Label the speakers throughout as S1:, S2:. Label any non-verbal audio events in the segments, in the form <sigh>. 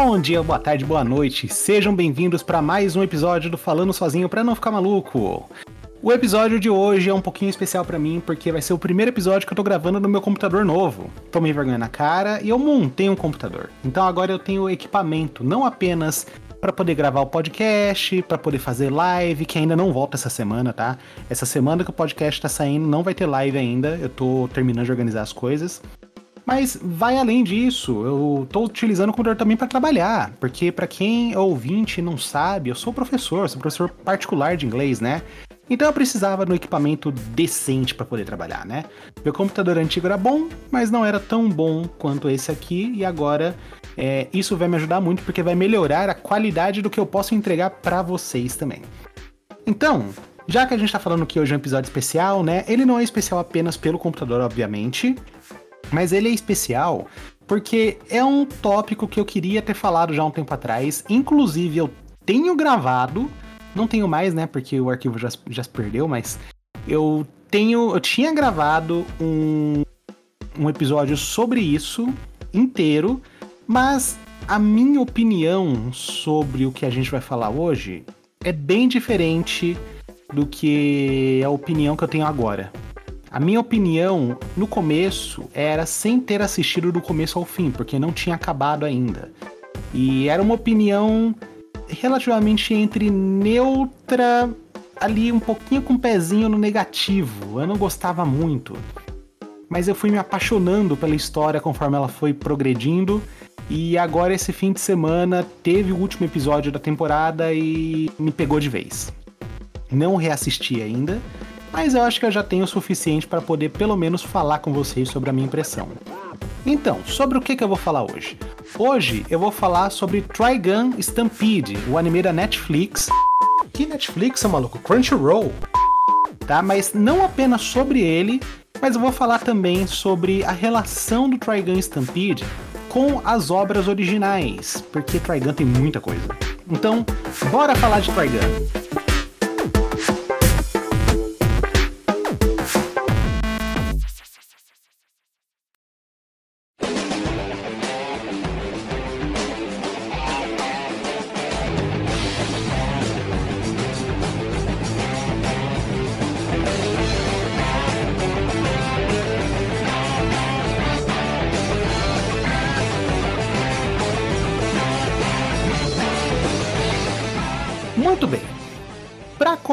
S1: Bom dia, boa tarde, boa noite. Sejam bem-vindos para mais um episódio do Falando Sozinho para não ficar maluco. O episódio de hoje é um pouquinho especial para mim porque vai ser o primeiro episódio que eu tô gravando no meu computador novo. Tomei vergonha na cara e eu montei um computador. Então agora eu tenho equipamento, não apenas para poder gravar o podcast, para poder fazer live, que ainda não volta essa semana, tá? Essa semana que o podcast tá saindo não vai ter live ainda. Eu tô terminando de organizar as coisas. Mas vai além disso, eu estou utilizando o computador também para trabalhar, porque para quem é ouvinte e não sabe, eu sou professor, sou professor particular de inglês, né? Então eu precisava de um equipamento decente para poder trabalhar, né? Meu computador antigo era bom, mas não era tão bom quanto esse aqui, e agora é, isso vai me ajudar muito porque vai melhorar a qualidade do que eu posso entregar para vocês também. Então, já que a gente tá falando que hoje é um episódio especial, né? Ele não é especial apenas pelo computador, obviamente, mas ele é especial porque é um tópico que eu queria ter falado já um tempo atrás. Inclusive, eu tenho gravado, não tenho mais, né? Porque o arquivo já, já se perdeu, mas eu tenho. Eu tinha gravado um, um episódio sobre isso inteiro, mas a minha opinião sobre o que a gente vai falar hoje é bem diferente do que a opinião que eu tenho agora. A minha opinião no começo era sem ter assistido do começo ao fim, porque não tinha acabado ainda. E era uma opinião relativamente entre neutra, ali um pouquinho com um pezinho no negativo. Eu não gostava muito. Mas eu fui me apaixonando pela história conforme ela foi progredindo. E agora, esse fim de semana, teve o último episódio da temporada e me pegou de vez. Não reassisti ainda, mas eu acho que eu já tenho o suficiente para poder pelo menos falar com vocês sobre a minha impressão. Então, sobre o que, que eu vou falar hoje? Hoje eu vou falar sobre Trigun Stampede, o anime da Netflix. Que Netflix, maluco? Crunchyroll. Tá? Mas não apenas sobre ele, mas eu vou falar também sobre a relação do Trigun Stampede com as obras originais, porque Trigun tem muita coisa. Então, bora falar de Trigun.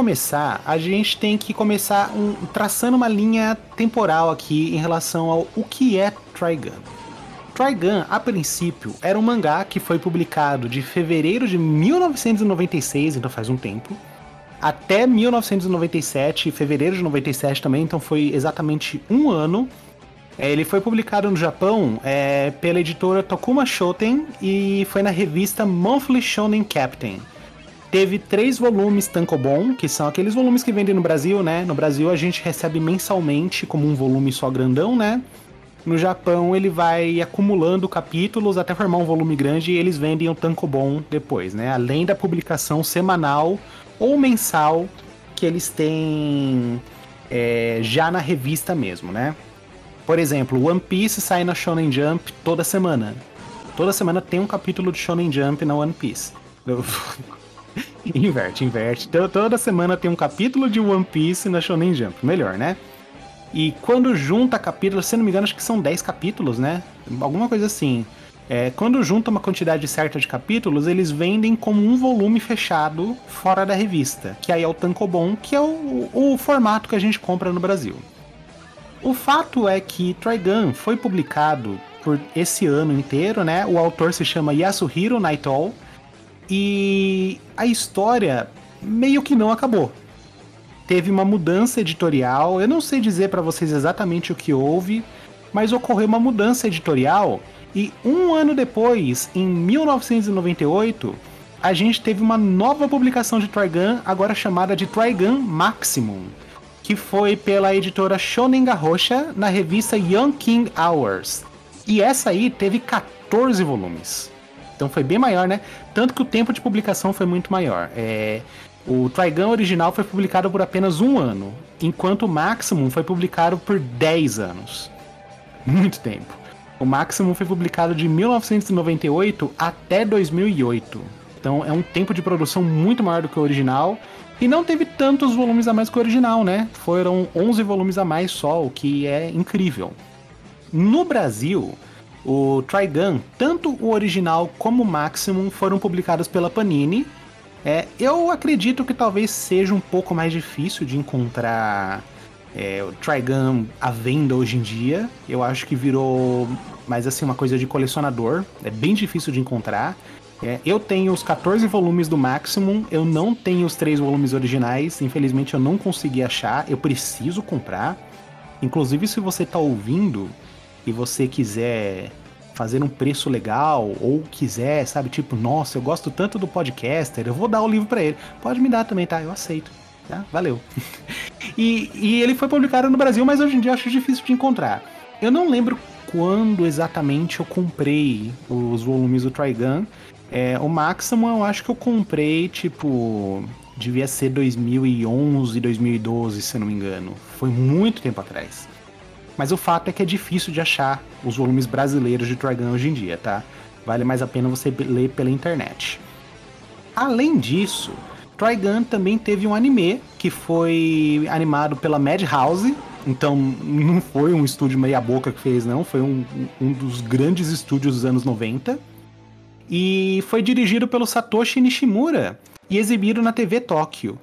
S1: Começar, a gente tem que começar um, traçando uma linha temporal aqui em relação ao o que é Trigun. Trigun, a princípio, era um mangá que foi publicado de fevereiro de 1996, então faz um tempo, até 1997, fevereiro de 97 também, então foi exatamente um ano. É, ele foi publicado no Japão é, pela editora Tokuma Shoten e foi na revista Monthly Shonen Captain teve três volumes Tankobon, que são aqueles volumes que vendem no Brasil, né? No Brasil a gente recebe mensalmente como um volume só grandão, né? No Japão ele vai acumulando capítulos até formar um volume grande e eles vendem o Tankobon depois, né? Além da publicação semanal ou mensal que eles têm é, já na revista mesmo, né? Por exemplo, One Piece sai na Shonen Jump toda semana. Toda semana tem um capítulo de Shonen Jump na One Piece. <laughs> inverte, inverte. Toda semana tem um capítulo de One Piece na Shonen Jump. Melhor, né? E quando junta capítulos, se não me engano, acho que são 10 capítulos, né? Alguma coisa assim. É, quando junta uma quantidade certa de capítulos, eles vendem como um volume fechado fora da revista, que aí é o Tankobon, que é o, o formato que a gente compra no Brasil. O fato é que Trigun foi publicado por esse ano inteiro, né? O autor se chama Yasuhiro Naitol, e a história meio que não acabou. Teve uma mudança editorial, eu não sei dizer para vocês exatamente o que houve, mas ocorreu uma mudança editorial e um ano depois, em 1998, a gente teve uma nova publicação de Trigun, agora chamada de Trigun Maximum, que foi pela editora Shonen Garrocha na revista Young King Hours. E essa aí teve 14 volumes. Então foi bem maior, né? Tanto que o tempo de publicação foi muito maior. É, o Trigun original foi publicado por apenas um ano, enquanto o Maximum foi publicado por 10 anos. Muito tempo. O Maximum foi publicado de 1998 até 2008. Então é um tempo de produção muito maior do que o original. E não teve tantos volumes a mais que o original, né? Foram 11 volumes a mais só, o que é incrível. No Brasil, o Trigun, tanto o original como o Maximum, foram publicados pela Panini. É, eu acredito que talvez seja um pouco mais difícil de encontrar é, o Trigun à venda hoje em dia. Eu acho que virou mais assim uma coisa de colecionador. É bem difícil de encontrar. É, eu tenho os 14 volumes do Maximum, eu não tenho os três volumes originais, infelizmente eu não consegui achar, eu preciso comprar. Inclusive, se você está ouvindo e você quiser fazer um preço legal ou quiser, sabe, tipo, nossa, eu gosto tanto do podcaster, eu vou dar o livro para ele. Pode me dar também, tá? Eu aceito. Tá? Valeu. <laughs> e, e ele foi publicado no Brasil, mas hoje em dia eu acho difícil de encontrar. Eu não lembro quando exatamente eu comprei os volumes do Trigun. É, o Maximum eu acho que eu comprei, tipo, devia ser 2011, 2012, se eu não me engano. Foi muito tempo atrás. Mas o fato é que é difícil de achar os volumes brasileiros de Trigun hoje em dia, tá? Vale mais a pena você ler pela internet. Além disso, Trigun também teve um anime que foi animado pela Madhouse. Então, não foi um estúdio meia-boca que fez, não. Foi um, um dos grandes estúdios dos anos 90. E foi dirigido pelo Satoshi Nishimura e exibido na TV Tóquio.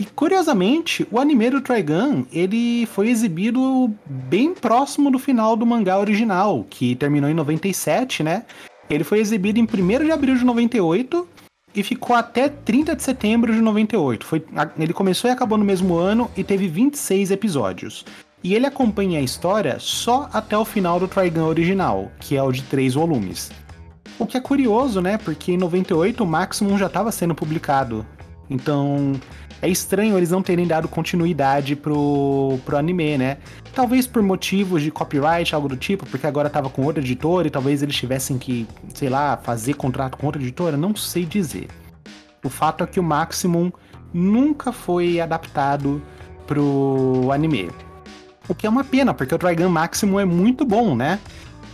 S1: E curiosamente, o anime do Trigun, ele foi exibido bem próximo do final do mangá original, que terminou em 97, né? Ele foi exibido em 1 de abril de 98 e ficou até 30 de setembro de 98. Foi, ele começou e acabou no mesmo ano e teve 26 episódios. E ele acompanha a história só até o final do Trigun original, que é o de três volumes. O que é curioso, né? Porque em 98 o Maximum já estava sendo publicado. Então, é estranho eles não terem dado continuidade pro, pro anime, né? Talvez por motivos de copyright, algo do tipo, porque agora tava com outra editora e talvez eles tivessem que, sei lá, fazer contrato com outra editora, não sei dizer. O fato é que o Maximum nunca foi adaptado pro anime. O que é uma pena, porque o Trigun Maximum é muito bom, né?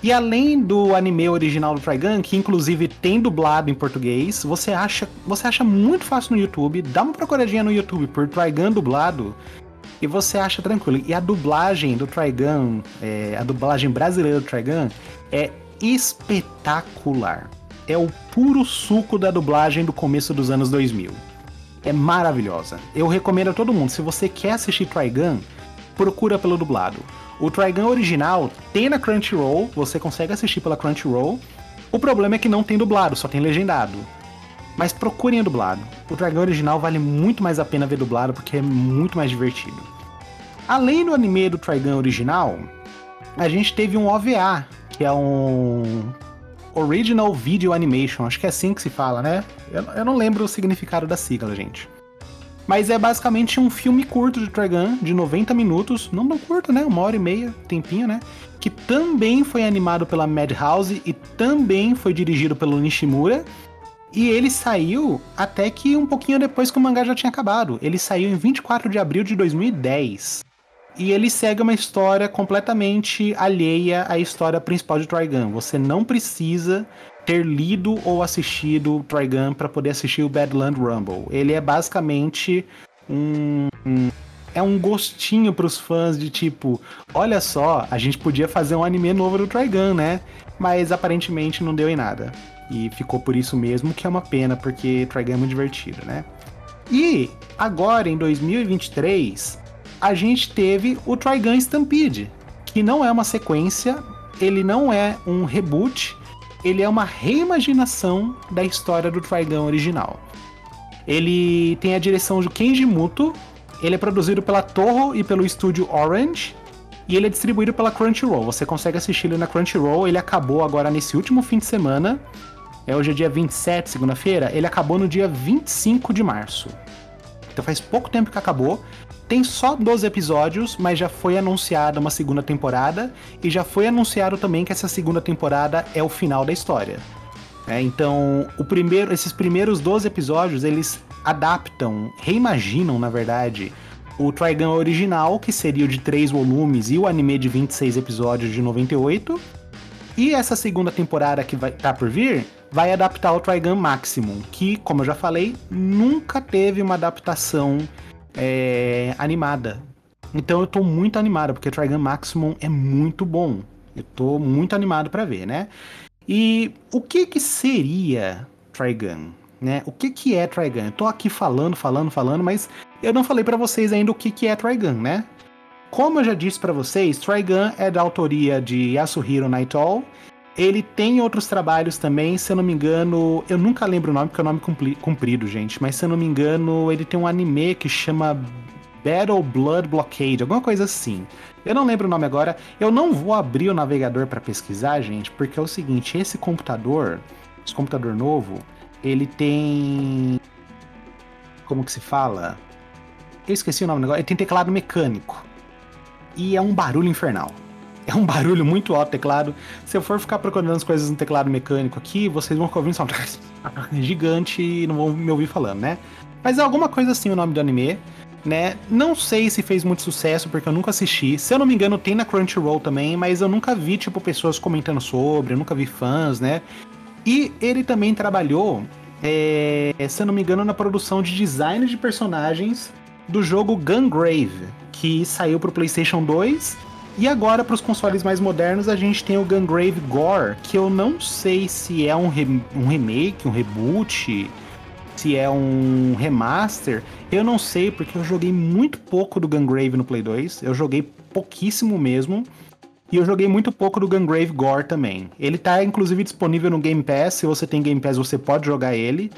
S1: E além do anime original do Trigun, que inclusive tem dublado em português, você acha, você acha muito fácil no YouTube, dá uma procuradinha no YouTube por Trigun dublado e você acha tranquilo. E a dublagem do Trigun, é, a dublagem brasileira do Trigun é espetacular. É o puro suco da dublagem do começo dos anos 2000. É maravilhosa. Eu recomendo a todo mundo, se você quer assistir Trigun, procura pelo dublado. O Trigun original tem na Crunchyroll, você consegue assistir pela Crunchyroll. O problema é que não tem dublado, só tem legendado. Mas procurem o dublado. O Dragon original vale muito mais a pena ver dublado porque é muito mais divertido. Além do anime do Trigun original, a gente teve um OVA, que é um Original Video Animation, acho que é assim que se fala, né? Eu, eu não lembro o significado da sigla, gente. Mas é basicamente um filme curto de Trigun, de 90 minutos, não tão curto, né? Uma hora e meia, tempinho, né? Que também foi animado pela Madhouse e também foi dirigido pelo Nishimura. E ele saiu até que um pouquinho depois que o mangá já tinha acabado. Ele saiu em 24 de abril de 2010. E ele segue uma história completamente alheia à história principal de Trigun. Você não precisa ter lido ou assistido Trigun para poder assistir o Badland Rumble. Ele é basicamente um, um é um gostinho para os fãs de tipo, olha só, a gente podia fazer um anime novo do Trigun, né? Mas aparentemente não deu em nada. E ficou por isso mesmo, que é uma pena, porque Trigun é muito divertido, né? E agora em 2023, a gente teve o Trigun Stampede, que não é uma sequência, ele não é um reboot, ele é uma reimaginação da história do Trigun original. Ele tem a direção de Kenji Muto, ele é produzido pela Toho e pelo estúdio Orange, e ele é distribuído pela Crunchyroll. Você consegue assistir ele na Crunchyroll, ele acabou agora nesse último fim de semana. É hoje é dia 27, segunda-feira, ele acabou no dia 25 de março. Então faz pouco tempo que acabou. Tem só 12 episódios, mas já foi anunciada uma segunda temporada e já foi anunciado também que essa segunda temporada é o final da história. É, então, o primeiro, esses primeiros 12 episódios eles adaptam, reimaginam, na verdade, o Trigun original, que seria o de 3 volumes, e o anime de 26 episódios de 98. E essa segunda temporada que vai tá por vir vai adaptar o Trigun Maximum, que, como eu já falei, nunca teve uma adaptação é, animada. Então eu tô muito animado, porque Trigun Maximum é muito bom. Eu tô muito animado para ver, né? E o que que seria Trigun? Né? O que que é Trigun? Eu tô aqui falando, falando, falando, mas eu não falei para vocês ainda o que que é Trigun, né? Como eu já disse para vocês, Trigun é da autoria de Yasuhiro Naitol. Ele tem outros trabalhos também, se eu não me engano, eu nunca lembro o nome, porque é o nome comprido, gente, mas se eu não me engano, ele tem um anime que chama Battle Blood Blockade, alguma coisa assim. Eu não lembro o nome agora. Eu não vou abrir o navegador para pesquisar, gente, porque é o seguinte, esse computador, esse computador novo, ele tem como que se fala? Eu esqueci o nome do negócio. Ele tem teclado mecânico e é um barulho infernal. É um barulho muito alto teclado. Se eu for ficar procurando as coisas no teclado mecânico aqui, vocês vão ouvir um som <laughs> gigante e não vão me ouvir falando, né? Mas é alguma coisa assim o nome do anime, né? Não sei se fez muito sucesso porque eu nunca assisti. Se eu não me engano, tem na Crunchyroll também, mas eu nunca vi tipo pessoas comentando sobre, eu nunca vi fãs, né? E ele também trabalhou, é, se eu não me engano, na produção de design de personagens do jogo Gungrave, que saiu para o PlayStation 2. E agora, para os consoles mais modernos, a gente tem o Gungrave Gore, que eu não sei se é um, re um remake, um reboot, se é um remaster. Eu não sei, porque eu joguei muito pouco do Gungrave no Play 2. Eu joguei pouquíssimo mesmo. E eu joguei muito pouco do Gungrave Gore também. Ele tá inclusive disponível no Game Pass. Se você tem Game Pass, você pode jogar ele.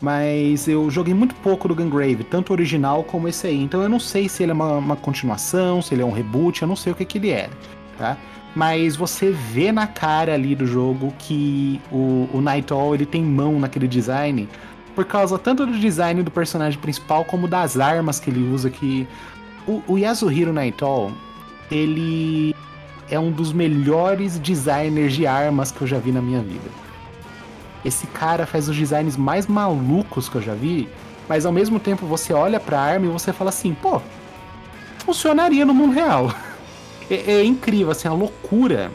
S1: Mas eu joguei muito pouco do Gungrave, tanto o original como esse aí. Então eu não sei se ele é uma, uma continuação, se ele é um reboot, eu não sei o que, que ele é, tá? Mas você vê na cara ali do jogo que o, o Night Owl, ele tem mão naquele design, por causa tanto do design do personagem principal como das armas que ele usa, que o, o Yasuhiro Owl, ele é um dos melhores designers de armas que eu já vi na minha vida. Esse cara faz os designs mais malucos que eu já vi, mas ao mesmo tempo você olha pra arma e você fala assim, pô, funcionaria no mundo real. <laughs> É, é incrível, assim, a loucura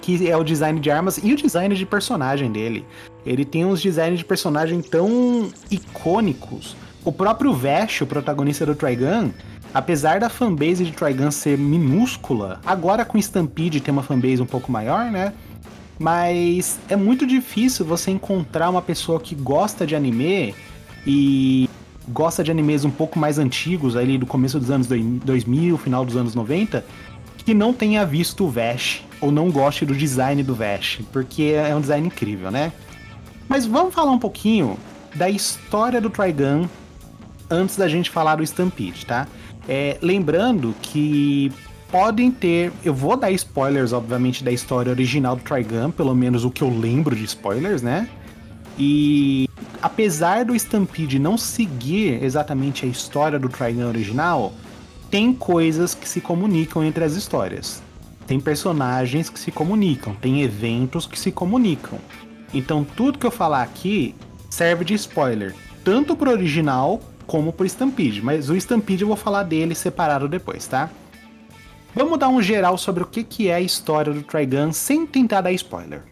S1: que é o design de armas e o design de personagem dele. Ele tem uns designs de personagem tão icônicos. O próprio Vash, o protagonista do Trigun, apesar da fanbase de Trigun ser minúscula, agora com Stampede tem uma fanbase um pouco maior, né? Mas é muito difícil você encontrar uma pessoa que gosta de anime e gosta de animes um pouco mais antigos, ali do começo dos anos 2000, final dos anos 90, que não tenha visto o Vash ou não goste do design do Vash, porque é um design incrível, né? Mas vamos falar um pouquinho da história do Trigun antes da gente falar do Stampede, tá? É, lembrando que podem ter. Eu vou dar spoilers, obviamente, da história original do Trigun, pelo menos o que eu lembro de spoilers, né? E apesar do Stampede não seguir exatamente a história do Trigun original, tem coisas que se comunicam entre as histórias. Tem personagens que se comunicam, tem eventos que se comunicam. Então tudo que eu falar aqui serve de spoiler, tanto pro original como pro Stampede, mas o Stampede eu vou falar dele separado depois, tá? Vamos dar um geral sobre o que é a história do Trigun sem tentar dar spoiler.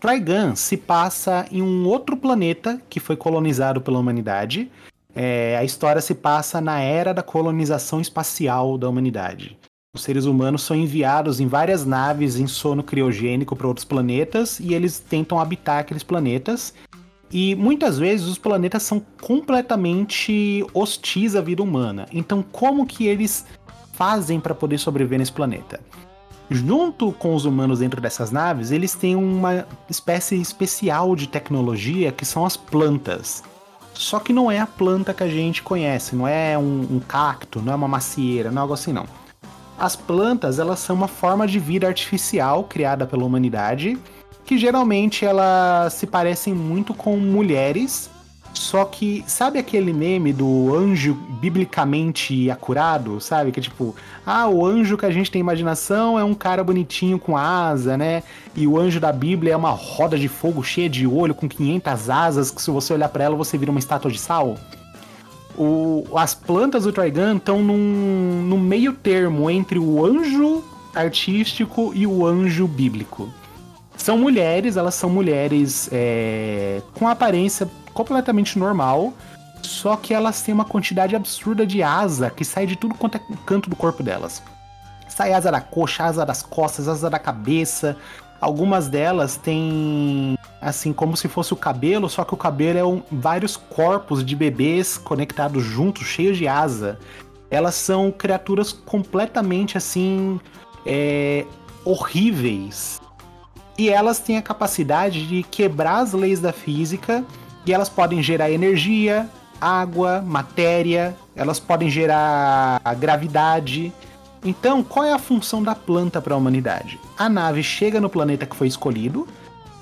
S1: Trigun se passa em um outro planeta que foi colonizado pela humanidade. É, a história se passa na era da colonização espacial da humanidade. Os seres humanos são enviados em várias naves em sono criogênico para outros planetas e eles tentam habitar aqueles planetas. E muitas vezes os planetas são completamente hostis à vida humana. Então, como que eles fazem para poder sobreviver nesse planeta. Junto com os humanos dentro dessas naves, eles têm uma espécie especial de tecnologia que são as plantas. Só que não é a planta que a gente conhece, não é um, um cacto, não é uma macieira, não é algo assim não. As plantas, elas são uma forma de vida artificial criada pela humanidade, que geralmente elas se parecem muito com mulheres só que, sabe aquele meme do anjo biblicamente acurado, sabe? Que é tipo, ah, o anjo que a gente tem imaginação é um cara bonitinho com asa, né? E o anjo da Bíblia é uma roda de fogo cheia de olho com 500 asas, que se você olhar para ela você vira uma estátua de sal. O, as plantas do Trigun estão num, num meio termo entre o anjo artístico e o anjo bíblico. São mulheres, elas são mulheres é, com aparência completamente normal, só que elas têm uma quantidade absurda de asa que sai de tudo quanto é canto do corpo delas. Sai asa da coxa, asa das costas, asa da cabeça. Algumas delas têm, assim, como se fosse o cabelo, só que o cabelo é um, vários corpos de bebês conectados juntos, cheios de asa. Elas são criaturas completamente, assim, é, horríveis. E elas têm a capacidade de quebrar as leis da física e elas podem gerar energia, água, matéria, elas podem gerar gravidade. Então, qual é a função da planta para a humanidade? A nave chega no planeta que foi escolhido.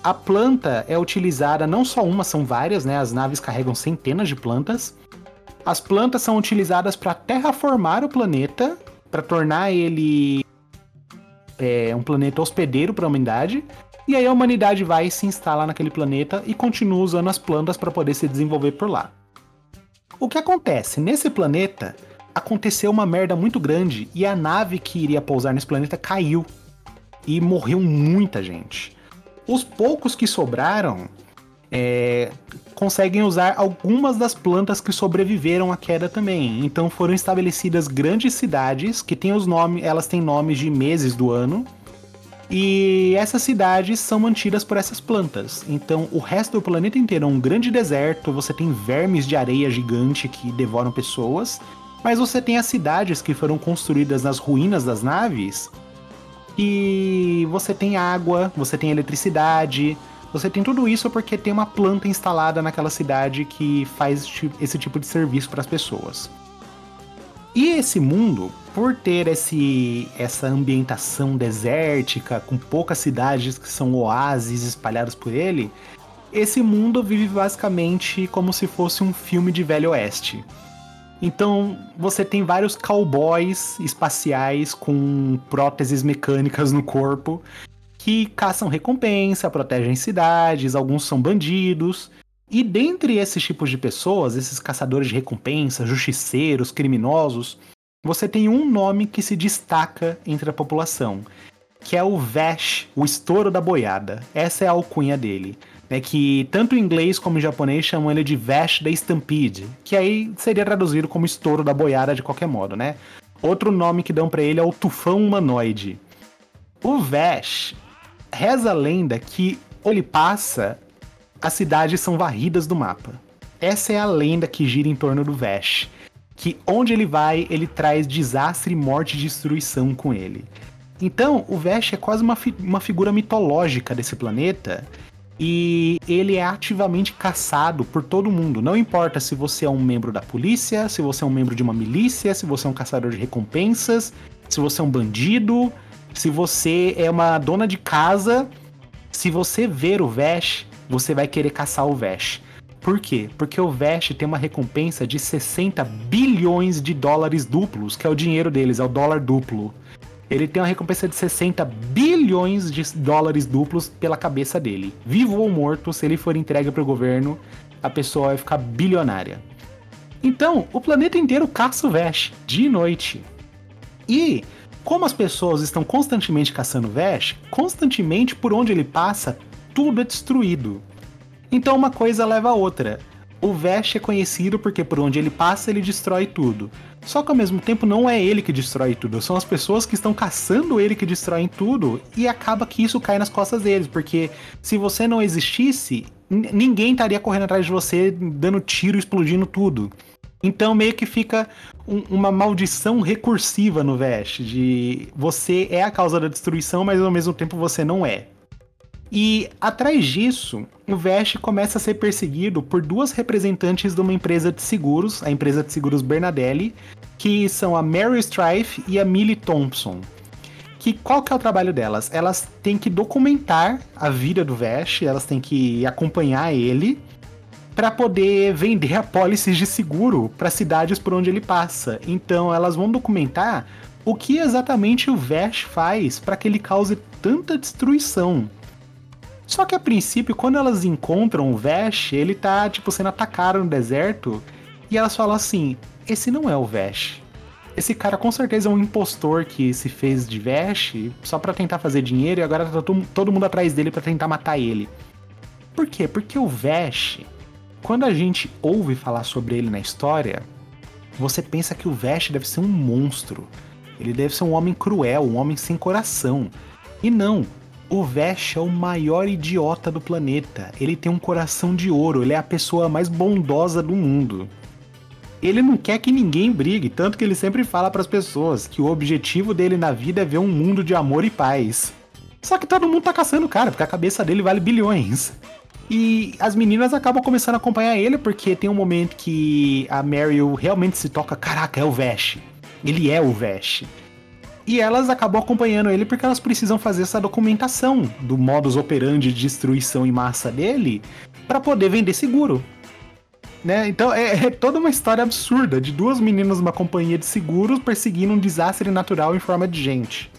S1: A planta é utilizada não só uma, são várias, né? As naves carregam centenas de plantas. As plantas são utilizadas para terraformar o planeta, para tornar ele é, um planeta hospedeiro para a humanidade. E aí a humanidade vai e se instala naquele planeta e continua usando as plantas para poder se desenvolver por lá. O que acontece? Nesse planeta aconteceu uma merda muito grande e a nave que iria pousar nesse planeta caiu e morreu muita gente. Os poucos que sobraram é, conseguem usar algumas das plantas que sobreviveram à queda também. Então foram estabelecidas grandes cidades que têm os nomes, elas têm nomes de meses do ano e essas cidades são mantidas por essas plantas. Então, o resto do planeta inteiro é um grande deserto. Você tem vermes de areia gigante que devoram pessoas. Mas você tem as cidades que foram construídas nas ruínas das naves. E você tem água, você tem eletricidade. Você tem tudo isso porque tem uma planta instalada naquela cidade que faz esse tipo de serviço para as pessoas. E esse mundo, por ter esse, essa ambientação desértica, com poucas cidades que são oásis espalhados por ele, esse mundo vive basicamente como se fosse um filme de Velho Oeste. Então você tem vários cowboys espaciais com próteses mecânicas no corpo que caçam recompensa, protegem cidades, alguns são bandidos. E dentre esses tipos de pessoas, esses caçadores de recompensa, justiceiros, criminosos, você tem um nome que se destaca entre a população, que é o Vash, o estouro da boiada. Essa é a alcunha dele. Né, que tanto em inglês como em japonês chamam ele de Vash the Stampede, que aí seria traduzido como estouro da boiada de qualquer modo, né? Outro nome que dão para ele é o tufão humanoide. O Vash reza a lenda que ele passa as cidades são varridas do mapa. Essa é a lenda que gira em torno do Vash. Que onde ele vai, ele traz desastre, morte e destruição com ele. Então, o Vash é quase uma, fi uma figura mitológica desse planeta. E ele é ativamente caçado por todo mundo. Não importa se você é um membro da polícia, se você é um membro de uma milícia, se você é um caçador de recompensas, se você é um bandido, se você é uma dona de casa. Se você ver o Vash, você vai querer caçar o Vash. Por quê? Porque o Vash tem uma recompensa de 60 bilhões de dólares duplos, que é o dinheiro deles, é o dólar duplo. Ele tem uma recompensa de 60 bilhões de dólares duplos pela cabeça dele. Vivo ou morto, se ele for entregue para o governo, a pessoa vai ficar bilionária. Então, o planeta inteiro caça o Vash, dia e noite. E, como as pessoas estão constantemente caçando o Vash, constantemente por onde ele passa, tudo é destruído. Então uma coisa leva a outra. O Vash é conhecido porque por onde ele passa ele destrói tudo. Só que ao mesmo tempo não é ele que destrói tudo, são as pessoas que estão caçando ele que destroem tudo e acaba que isso cai nas costas deles, porque se você não existisse, ninguém estaria correndo atrás de você dando tiro, explodindo tudo. Então meio que fica um, uma maldição recursiva no Vash, de você é a causa da destruição, mas ao mesmo tempo você não é. E atrás disso, o Vash começa a ser perseguido por duas representantes de uma empresa de seguros, a empresa de seguros Bernadelli, que são a Mary Strife e a Millie Thompson. Que qual que é o trabalho delas? Elas têm que documentar a vida do Vash, elas têm que acompanhar ele para poder vender apólices de seguro para cidades por onde ele passa. Então elas vão documentar o que exatamente o Vash faz para que ele cause tanta destruição. Só que a princípio, quando elas encontram o Vash, ele tá, tipo, sendo atacado no deserto. E elas falam assim: esse não é o Vash. esse cara com certeza é um impostor que se fez de veste só para tentar fazer dinheiro e agora tá todo mundo atrás dele para tentar matar ele. Por quê? Porque o Vash, quando a gente ouve falar sobre ele na história, você pensa que o Vash deve ser um monstro. Ele deve ser um homem cruel, um homem sem coração. E não, o Vash é o maior idiota do planeta. Ele tem um coração de ouro, ele é a pessoa mais bondosa do mundo ele não quer que ninguém brigue, tanto que ele sempre fala para as pessoas que o objetivo dele na vida é ver um mundo de amor e paz. Só que todo mundo tá caçando o cara, porque a cabeça dele vale bilhões. E as meninas acabam começando a acompanhar ele, porque tem um momento que a Meryl realmente se toca: caraca, é o Vash. Ele é o Vash. E elas acabam acompanhando ele porque elas precisam fazer essa documentação do modus operandi de destruição em massa dele para poder vender seguro. Né? Então é, é, toda uma história absurda de duas meninas numa companhia de seguros perseguindo um desastre natural em forma de gente.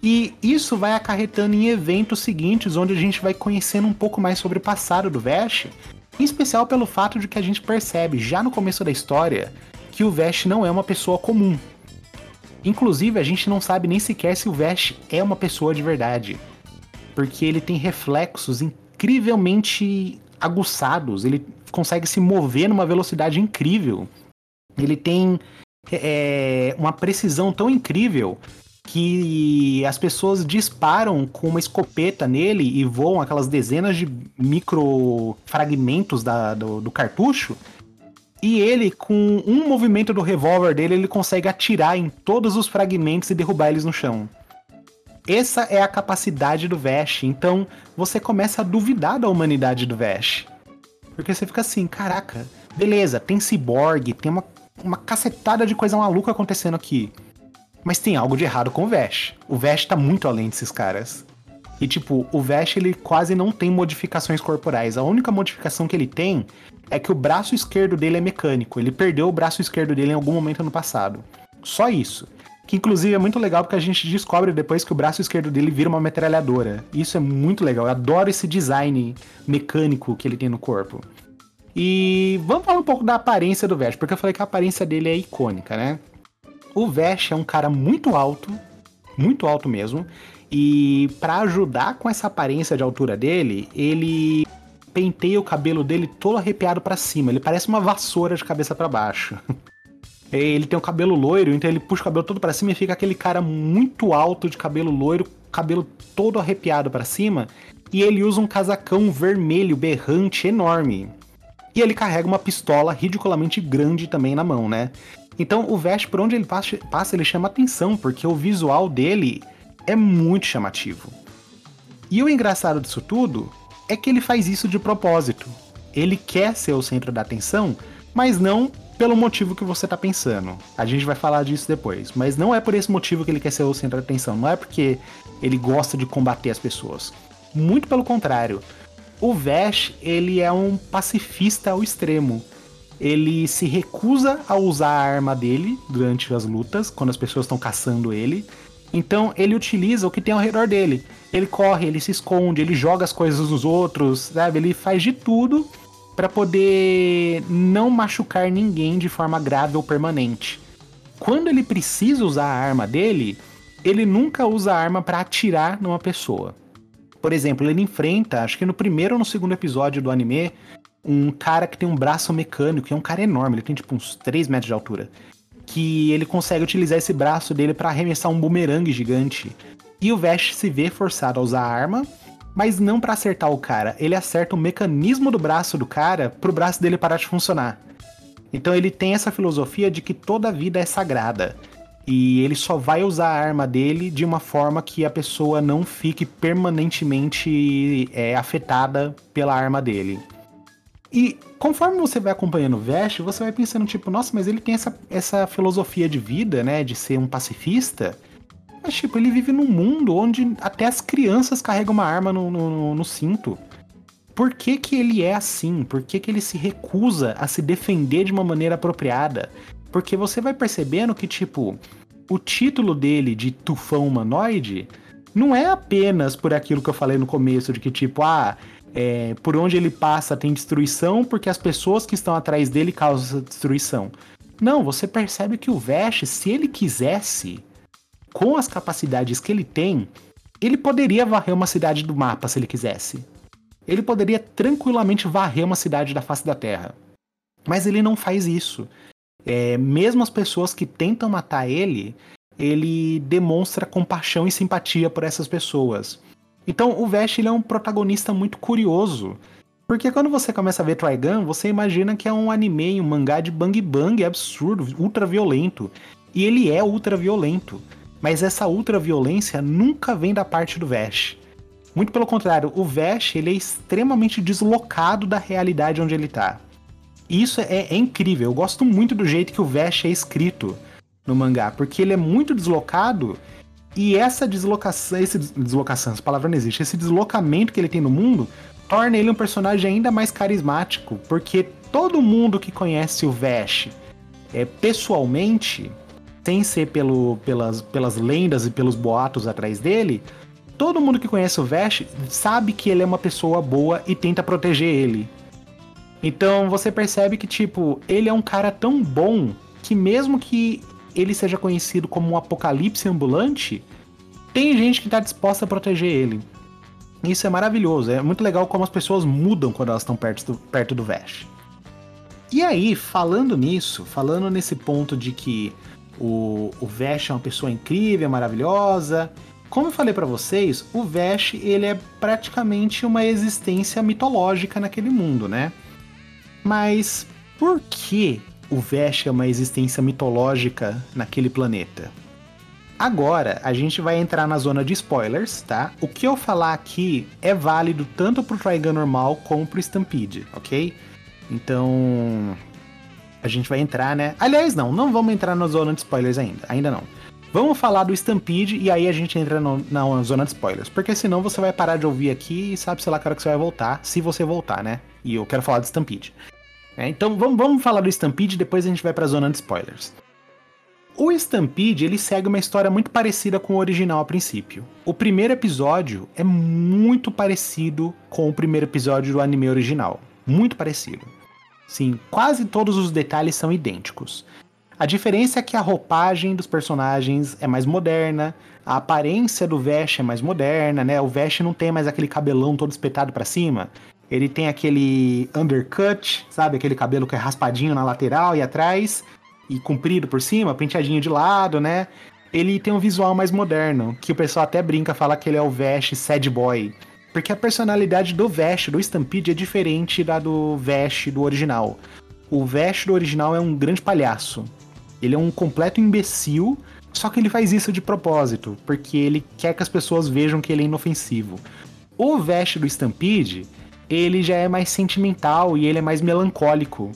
S1: E isso vai acarretando em eventos seguintes, onde a gente vai conhecendo um pouco mais sobre o passado do Vash, em especial pelo fato de que a gente percebe já no começo da história que o Vash não é uma pessoa comum. Inclusive, a gente não sabe nem sequer se o Vash é uma pessoa de verdade, porque ele tem reflexos incrivelmente aguçados, ele consegue se mover numa velocidade incrível. Ele tem é, uma precisão tão incrível que as pessoas disparam com uma escopeta nele e voam aquelas dezenas de micro fragmentos da, do, do cartucho. E ele, com um movimento do revólver dele, ele consegue atirar em todos os fragmentos e derrubar eles no chão. Essa é a capacidade do Vash. Então você começa a duvidar da humanidade do Vash. Porque você fica assim, caraca, beleza, tem cyborg, tem uma, uma cacetada de coisa maluca acontecendo aqui. Mas tem algo de errado com o Vash. O Vash tá muito além desses caras. E tipo, o Vash ele quase não tem modificações corporais. A única modificação que ele tem é que o braço esquerdo dele é mecânico. Ele perdeu o braço esquerdo dele em algum momento no passado. Só isso. Que inclusive é muito legal porque a gente descobre depois que o braço esquerdo dele vira uma metralhadora. Isso é muito legal. Eu adoro esse design mecânico que ele tem no corpo. E vamos falar um pouco da aparência do Vash, porque eu falei que a aparência dele é icônica, né? O Vash é um cara muito alto, muito alto mesmo. E para ajudar com essa aparência de altura dele, ele penteia o cabelo dele todo arrepiado para cima. Ele parece uma vassoura de cabeça para baixo. <laughs> Ele tem o cabelo loiro, então ele puxa o cabelo todo para cima e fica aquele cara muito alto de cabelo loiro, cabelo todo arrepiado para cima. E ele usa um casacão vermelho berrante enorme. E ele carrega uma pistola ridiculamente grande também na mão, né? Então o Vash, por onde ele passa, ele chama atenção, porque o visual dele é muito chamativo. E o engraçado disso tudo é que ele faz isso de propósito. Ele quer ser o centro da atenção, mas não pelo motivo que você tá pensando. A gente vai falar disso depois. Mas não é por esse motivo que ele quer ser o centro da atenção. Não é porque ele gosta de combater as pessoas. Muito pelo contrário. O Vash, ele é um pacifista ao extremo. Ele se recusa a usar a arma dele durante as lutas, quando as pessoas estão caçando ele. Então ele utiliza o que tem ao redor dele. Ele corre, ele se esconde, ele joga as coisas dos outros, sabe? Ele faz de tudo para poder não machucar ninguém de forma grave ou permanente. Quando ele precisa usar a arma dele, ele nunca usa a arma para atirar numa pessoa. Por exemplo, ele enfrenta, acho que no primeiro ou no segundo episódio do anime, um cara que tem um braço mecânico, que é um cara enorme, ele tem tipo uns 3 metros de altura. Que ele consegue utilizar esse braço dele para arremessar um bumerangue gigante. E o Vash se vê forçado a usar a arma mas não para acertar o cara. Ele acerta o mecanismo do braço do cara pro braço dele parar de funcionar. Então ele tem essa filosofia de que toda vida é sagrada. E ele só vai usar a arma dele de uma forma que a pessoa não fique permanentemente é, afetada pela arma dele. E conforme você vai acompanhando o Vest, você vai pensando, tipo, nossa, mas ele tem essa, essa filosofia de vida, né? De ser um pacifista. Mas, tipo, ele vive num mundo onde até as crianças carregam uma arma no, no, no cinto. Por que, que ele é assim? Por que, que ele se recusa a se defender de uma maneira apropriada? Porque você vai percebendo que, tipo, o título dele de tufão humanoide não é apenas por aquilo que eu falei no começo, de que, tipo, ah, é, por onde ele passa tem destruição porque as pessoas que estão atrás dele causam destruição. Não, você percebe que o Vash, se ele quisesse, com as capacidades que ele tem, ele poderia varrer uma cidade do mapa se ele quisesse. Ele poderia tranquilamente varrer uma cidade da face da Terra. Mas ele não faz isso. É, mesmo as pessoas que tentam matar ele, ele demonstra compaixão e simpatia por essas pessoas. Então o Vash ele é um protagonista muito curioso. Porque quando você começa a ver Trigun, você imagina que é um anime, um mangá de bang bang absurdo, ultra violento. E ele é ultra violento. Mas essa ultra violência nunca vem da parte do Vash. Muito pelo contrário, o Vash ele é extremamente deslocado da realidade onde ele está. Isso é, é, incrível. Eu gosto muito do jeito que o Vash é escrito no mangá, porque ele é muito deslocado e essa deslocação, esse deslocação, essa palavra não existe, esse deslocamento que ele tem no mundo torna ele um personagem ainda mais carismático, porque todo mundo que conhece o Vash é, pessoalmente, sem ser pelo, pelas, pelas lendas e pelos boatos atrás dele, todo mundo que conhece o Vash sabe que ele é uma pessoa boa e tenta proteger ele. Então você percebe que, tipo, ele é um cara tão bom que mesmo que ele seja conhecido como um apocalipse ambulante, tem gente que tá disposta a proteger ele. Isso é maravilhoso, é muito legal como as pessoas mudam quando elas estão perto do, perto do Vash. E aí, falando nisso, falando nesse ponto de que o, o Vash é uma pessoa incrível, maravilhosa, como eu falei para vocês, o Vash ele é praticamente uma existência mitológica naquele mundo, né? Mas por que o Vesh é uma existência mitológica naquele planeta? Agora a gente vai entrar na zona de spoilers, tá? O que eu falar aqui é válido tanto pro Trigun normal como pro Stampede, ok? Então a gente vai entrar, né? Aliás, não, não vamos entrar na zona de spoilers ainda, ainda não. Vamos falar do Stampede e aí a gente entra no, na zona de spoilers. Porque senão você vai parar de ouvir aqui e sabe, sei lá, que hora que você vai voltar, se você voltar, né? E eu quero falar do Stampede. É, então vamos, vamos falar do Stampede depois a gente vai pra zona de spoilers. O Stampede ele segue uma história muito parecida com o original a princípio. O primeiro episódio é muito parecido com o primeiro episódio do anime original. Muito parecido. Sim, quase todos os detalhes são idênticos. A diferença é que a roupagem dos personagens é mais moderna, a aparência do Vesh é mais moderna, né? O Vesh não tem mais aquele cabelão todo espetado para cima. Ele tem aquele undercut, sabe? Aquele cabelo que é raspadinho na lateral e atrás, e comprido por cima, penteadinho de lado, né? Ele tem um visual mais moderno, que o pessoal até brinca, fala que ele é o Vash sad boy. Porque a personalidade do Vash, do Stampede, é diferente da do Vash do original. O Vash do original é um grande palhaço. Ele é um completo imbecil, só que ele faz isso de propósito, porque ele quer que as pessoas vejam que ele é inofensivo. O Vash do Stampede, ele já é mais sentimental e ele é mais melancólico.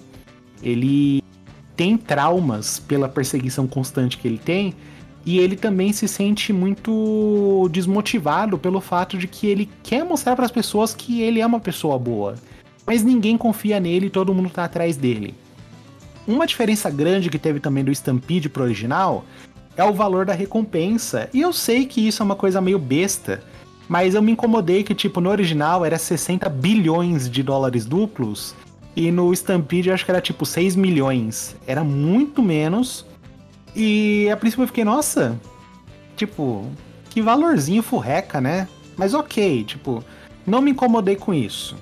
S1: Ele tem traumas pela perseguição constante que ele tem e ele também se sente muito desmotivado pelo fato de que ele quer mostrar para as pessoas que ele é uma pessoa boa, mas ninguém confia nele e todo mundo tá atrás dele. Uma diferença grande que teve também do Stampede pro original é o valor da recompensa, e eu sei que isso é uma coisa meio besta, mas eu me incomodei que, tipo, no original era 60 bilhões de dólares duplos. E no Stampede eu acho que era tipo 6 milhões. Era muito menos. E a princípio eu fiquei, nossa, tipo, que valorzinho furreca, né? Mas ok, tipo, não me incomodei com isso.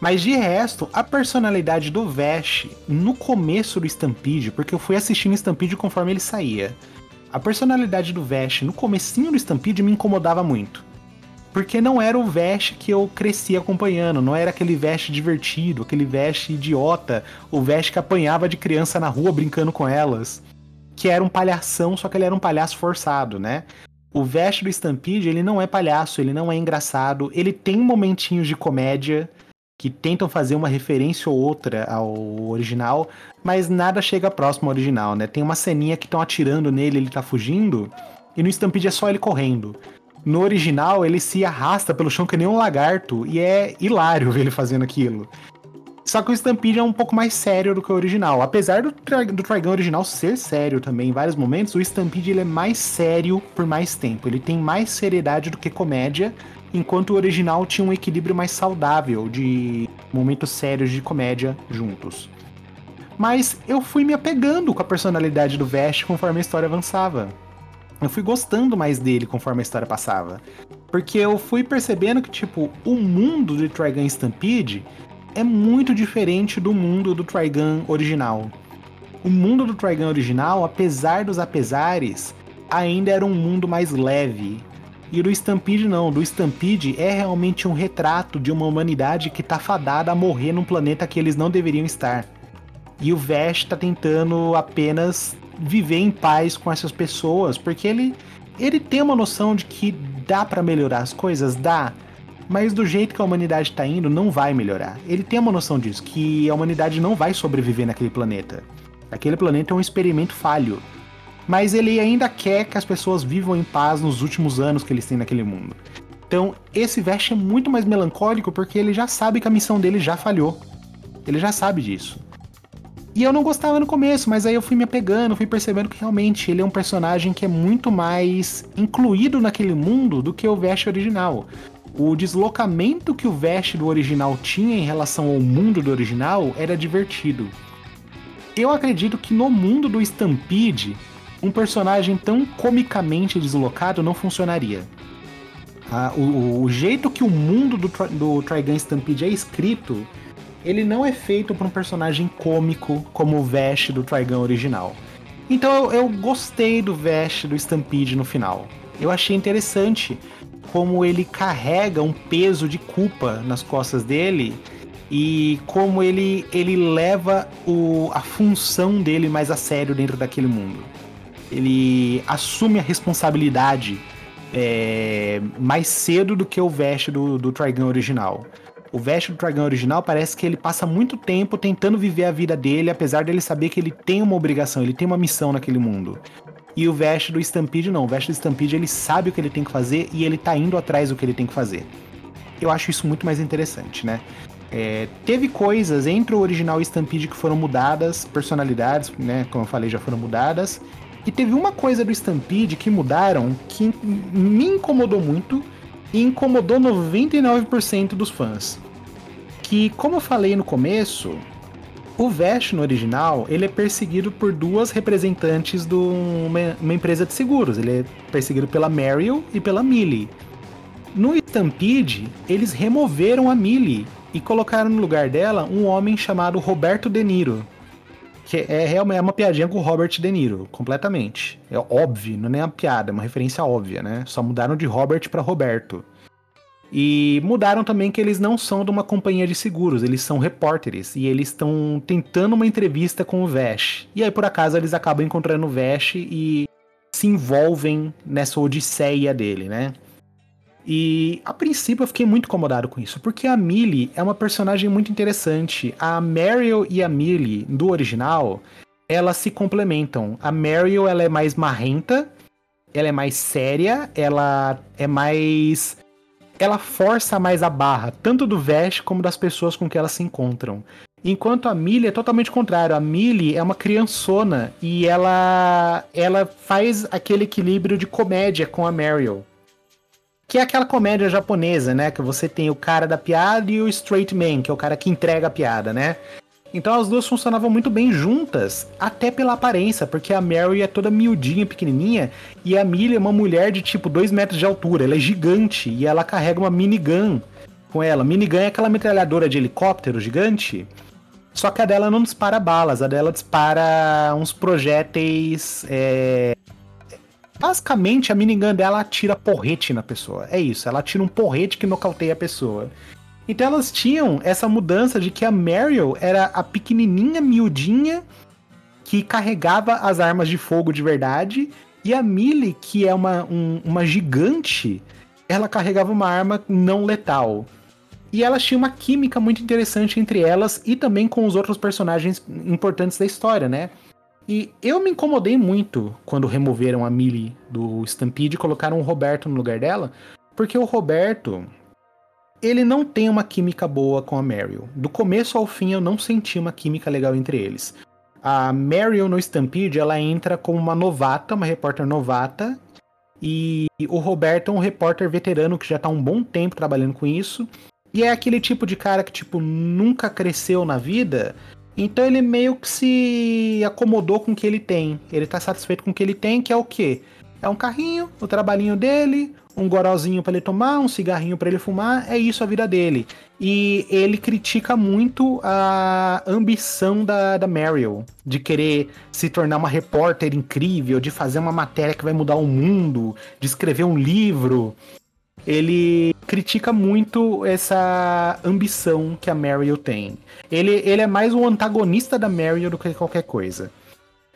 S1: Mas de resto, a personalidade do Vash no começo do Stampede, porque eu fui assistindo Stampede conforme ele saía. A personalidade do Vash no comecinho do Stampede me incomodava muito. Porque não era o Vash que eu cresci acompanhando, não era aquele Vash divertido, aquele Vash idiota, o Vash que apanhava de criança na rua brincando com elas. Que era um palhação, só que ele era um palhaço forçado, né? O Vash do Stampede, ele não é palhaço, ele não é engraçado, ele tem momentinhos de comédia que tentam fazer uma referência ou outra ao original, mas nada chega próximo ao original, né? Tem uma ceninha que estão atirando nele, ele tá fugindo, e no Stampede é só ele correndo. No original, ele se arrasta pelo chão que nem um lagarto e é hilário ver ele fazendo aquilo. Só que o Stampede é um pouco mais sério do que o original. Apesar do, do Trigun original ser sério também em vários momentos, o Stampede ele é mais sério por mais tempo. Ele tem mais seriedade do que comédia, enquanto o original tinha um equilíbrio mais saudável de momentos sérios de comédia juntos. Mas eu fui me apegando com a personalidade do Vest conforme a história avançava. Eu fui gostando mais dele conforme a história passava. Porque eu fui percebendo que, tipo, o mundo de Trigun Stampede é muito diferente do mundo do Trigun original. O mundo do Trigun original, apesar dos apesares, ainda era um mundo mais leve. E do Stampede não, do Stampede é realmente um retrato de uma humanidade que tá fadada a morrer num planeta que eles não deveriam estar. E o Vesh tá tentando apenas viver em paz com essas pessoas, porque ele ele tem uma noção de que dá para melhorar as coisas, dá, mas do jeito que a humanidade está indo, não vai melhorar. Ele tem uma noção disso, que a humanidade não vai sobreviver naquele planeta. Aquele planeta é um experimento falho. Mas ele ainda quer que as pessoas vivam em paz nos últimos anos que eles têm naquele mundo. Então, esse Vest é muito mais melancólico porque ele já sabe que a missão dele já falhou. Ele já sabe disso. E eu não gostava no começo, mas aí eu fui me apegando, fui percebendo que realmente ele é um personagem que é muito mais incluído naquele mundo do que o Vest original. O deslocamento que o Vest do original tinha em relação ao mundo do original era divertido. Eu acredito que no mundo do Stampede, um personagem tão comicamente deslocado não funcionaria. Ah, o, o, jeito que o mundo do, do Trigun Stampede é escrito, ele não é feito para um personagem cômico como o Vash do Trigun original. Então eu, eu gostei do Vash do Stampede no final. Eu achei interessante como ele carrega um peso de culpa nas costas dele e como ele, ele leva o, a função dele mais a sério dentro daquele mundo ele assume a responsabilidade é, mais cedo do que o Vest do, do Trigun original. O Vest do Trigun original parece que ele passa muito tempo tentando viver a vida dele, apesar dele saber que ele tem uma obrigação, ele tem uma missão naquele mundo. E o Vest do Stampede não. O Vest do Stampede ele sabe o que ele tem que fazer e ele tá indo atrás do que ele tem que fazer. Eu acho isso muito mais interessante, né? É, teve coisas entre o original e Stampede que foram mudadas, personalidades, né? Como eu falei, já foram mudadas. E teve uma coisa do Stampede que mudaram que me incomodou muito e incomodou 99% dos fãs. Que, como eu falei no começo, o Vest no original ele é perseguido por duas representantes de uma, uma empresa de seguros. Ele é perseguido pela Meryl e pela Millie. No Stampede, eles removeram a Millie e colocaram no lugar dela um homem chamado Roberto De Niro, que é realmente é uma piadinha com o Robert De Niro, completamente. É óbvio, não é nem uma piada, é uma referência óbvia, né? Só mudaram de Robert para Roberto. E mudaram também que eles não são de uma companhia de seguros, eles são repórteres e eles estão tentando uma entrevista com o Vash. E aí por acaso eles acabam encontrando o Vash e se envolvem nessa odisseia dele, né? E a princípio eu fiquei muito incomodado com isso, porque a Millie é uma personagem muito interessante. A Meryl e a Millie do original, elas se complementam. A Meryl ela é mais marrenta, ela é mais séria, ela é mais ela força mais a barra, tanto do Vash como das pessoas com que elas se encontram. Enquanto a Millie é totalmente contrário. A Millie é uma criançona e ela ela faz aquele equilíbrio de comédia com a Meryl. Que é aquela comédia japonesa, né? Que você tem o cara da piada e o straight man, que é o cara que entrega a piada, né? Então as duas funcionavam muito bem juntas, até pela aparência, porque a Mary é toda miudinha, pequenininha, e a Millie é uma mulher de tipo 2 metros de altura, ela é gigante, e ela carrega uma minigun com ela. Minigun é aquela metralhadora de helicóptero gigante, só que a dela não dispara balas, a dela dispara uns projéteis é, Basicamente, a minigun dela atira porrete na pessoa. É isso, ela atira um porrete que nocauteia a pessoa. Então elas tinham essa mudança de que a Meryl era a pequenininha miudinha que carregava as armas de fogo de verdade, e a Millie, que é uma, um, uma gigante, ela carregava uma arma não letal. E elas tinham uma química muito interessante entre elas e também com os outros personagens importantes da história, né? E eu me incomodei muito quando removeram a Millie do Stampede e colocaram o Roberto no lugar dela, porque o Roberto, ele não tem uma química boa com a Meryl. Do começo ao fim eu não senti uma química legal entre eles. A Meryl no Stampede, ela entra como uma novata, uma repórter novata, e o Roberto é um repórter veterano que já tá um bom tempo trabalhando com isso. E é aquele tipo de cara que, tipo, nunca cresceu na vida, Então ele meio que se acomodou com o que ele tem. Ele tá satisfeito com o que ele tem, que é o quê? É um carrinho, o trabalhinho dele, um gorozinho para ele tomar, um cigarrinho para ele fumar, é isso a vida dele. E ele critica muito a ambição da, da Meryl, de querer se tornar uma repórter incrível, de fazer uma matéria que vai mudar o mundo, de escrever um livro. Ele critica muito essa ambição que a Meryl tem. Ele, ele é mais um antagonista da Meryl do que qualquer coisa.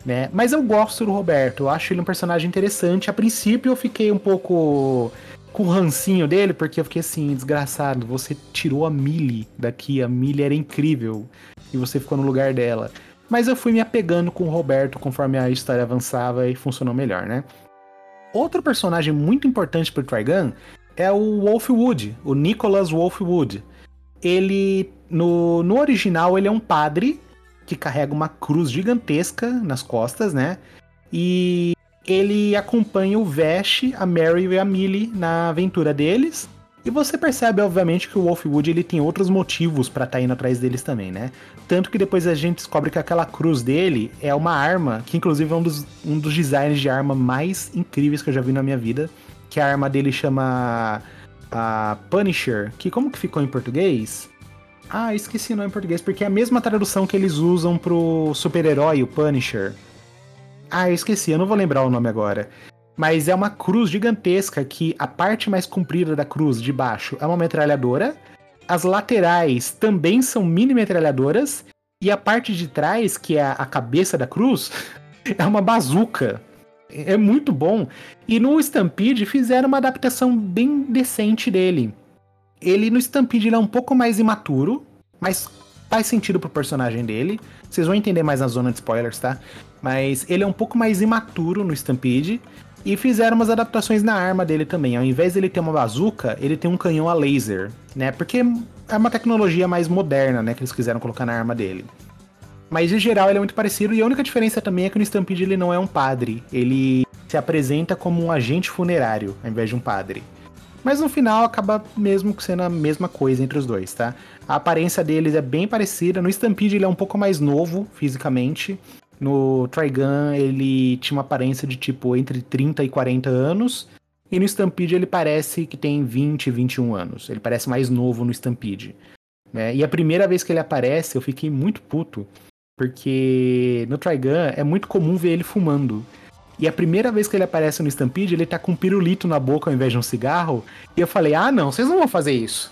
S1: Né? Mas eu gosto do Roberto, eu acho ele um personagem interessante. A princípio eu fiquei um pouco com o rancinho dele, porque eu fiquei assim, desgraçado, você tirou a Millie daqui, a Millie era incrível, e você ficou no lugar dela. Mas eu fui me apegando com o Roberto conforme a história avançava e funcionou melhor, né? Outro personagem muito importante pro Trigun é o Wolfwood, o Nicholas Wolfwood. Ele, no, no original, ele é um padre que carrega uma cruz gigantesca nas costas, né? E ele acompanha o Vash, a Mary e a Millie na aventura deles. E você percebe, obviamente, que o Wolfwood ele tem outros motivos para estar tá indo atrás deles também, né? Tanto que depois a gente descobre que aquela cruz dele é uma arma, que inclusive é um dos, um dos designs de arma mais incríveis que eu já vi na minha vida. Que a arma dele chama a Punisher, que como que ficou em português? Ah, esqueci o nome em português, porque é a mesma tradução que eles usam pro super-herói, o Punisher. Ah, eu esqueci, eu não vou lembrar o nome agora. Mas é uma cruz gigantesca que a parte mais comprida da cruz de baixo é uma metralhadora, as laterais também são mini metralhadoras, e a parte de trás, que é a cabeça da cruz, <laughs> é uma bazuca. É muito bom. E no Stampede fizeram uma adaptação bem decente dele. Ele no Stampede ele é um pouco mais imaturo, mas faz sentido pro personagem dele. Vocês vão entender mais na zona de spoilers, tá? Mas ele é um pouco mais imaturo no Stampede. E fizeram umas adaptações na arma dele também. Ao invés dele ter uma bazuca, ele tem um canhão a laser, né? Porque é uma tecnologia mais moderna, né? Que eles quiseram colocar na arma dele. Mas em geral ele é muito parecido e a única diferença também é que no Stampede ele não é um padre. Ele se apresenta como um agente funerário ao invés de um padre. Mas no final acaba mesmo sendo a mesma coisa entre os dois, tá? A aparência deles é bem parecida. No Stampede ele é um pouco mais novo fisicamente. No Trigun ele tinha uma aparência de tipo entre 30 e 40 anos. E no Stampede ele parece que tem 20, 21 anos. Ele parece mais novo no Stampede. Né? E a primeira vez que ele aparece eu fiquei muito puto. Porque no Trigun é muito comum ver ele fumando. E a primeira vez que ele aparece no Stampede, ele tá com um pirulito na boca ao invés de um cigarro. E eu falei, ah não, vocês não vão fazer isso.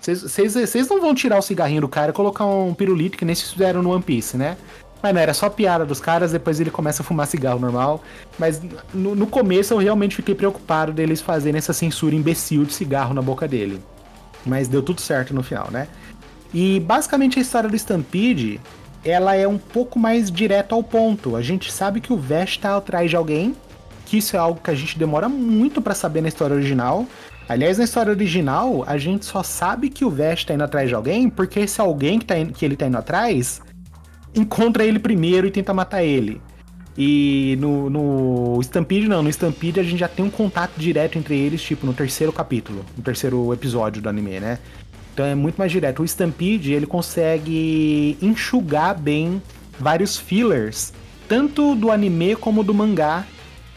S1: Vocês não vão tirar o cigarrinho do cara e colocar um pirulito que nem se fizeram no One Piece, né? Mas não, era só piada dos caras, depois ele começa a fumar cigarro normal. Mas no, no começo eu realmente fiquei preocupado deles fazerem essa censura imbecil de cigarro na boca dele. Mas deu tudo certo no final, né? E basicamente a história do Stampede ela é um pouco mais direto ao ponto. A gente sabe que o Vesh tá atrás de alguém, que isso é algo que a gente demora muito para saber na história original. Aliás, na história original, a gente só sabe que o Vesh tá indo atrás de alguém porque esse alguém que, tá indo, que ele tá indo atrás encontra ele primeiro e tenta matar ele. E no, no Stampede, não. No Stampede a gente já tem um contato direto entre eles, tipo, no terceiro capítulo, no terceiro episódio do anime, né? Então é muito mais direto. O Stampede, ele consegue enxugar bem vários fillers, tanto do anime como do mangá,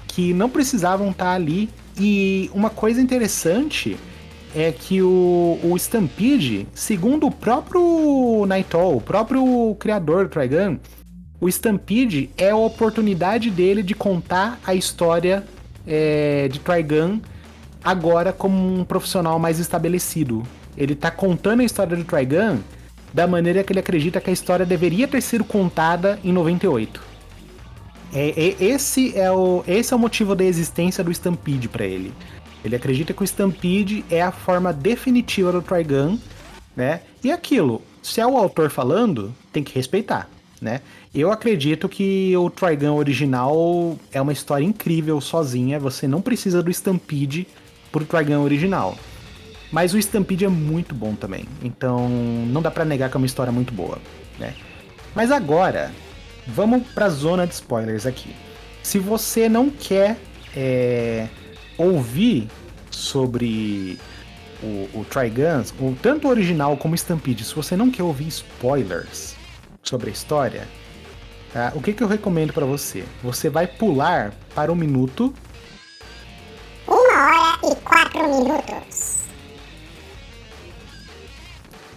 S1: que não precisavam estar tá ali. E uma coisa interessante é que o, o Stampede, segundo o próprio Naitol, o próprio criador do Trigun, o Stampede é a oportunidade dele de contar a história é, de Trigun agora como um profissional mais estabelecido. Ele tá contando a história do Trigun da maneira que ele acredita que a história deveria ter sido contada em 98. É, é, esse, é o, esse é o motivo da existência do Stampede para ele. Ele acredita que o Stampede é a forma definitiva do Trigun, né? E aquilo, se é o autor falando, tem que respeitar, né? Eu acredito que o Trigun original é uma história incrível sozinha, você não precisa do Stampede pro Trigun original. Mas o Stampede é muito bom também. Então não dá para negar que é uma história muito boa, né? Mas agora, vamos pra zona de spoilers aqui. Se você não quer é, ouvir sobre o, o Triguns, o, tanto o original como o Stampede, se você não quer ouvir spoilers, sobre a história, tá? o que, que eu recomendo para você? Você vai pular para o minuto.
S2: Uma hora e quatro minutos.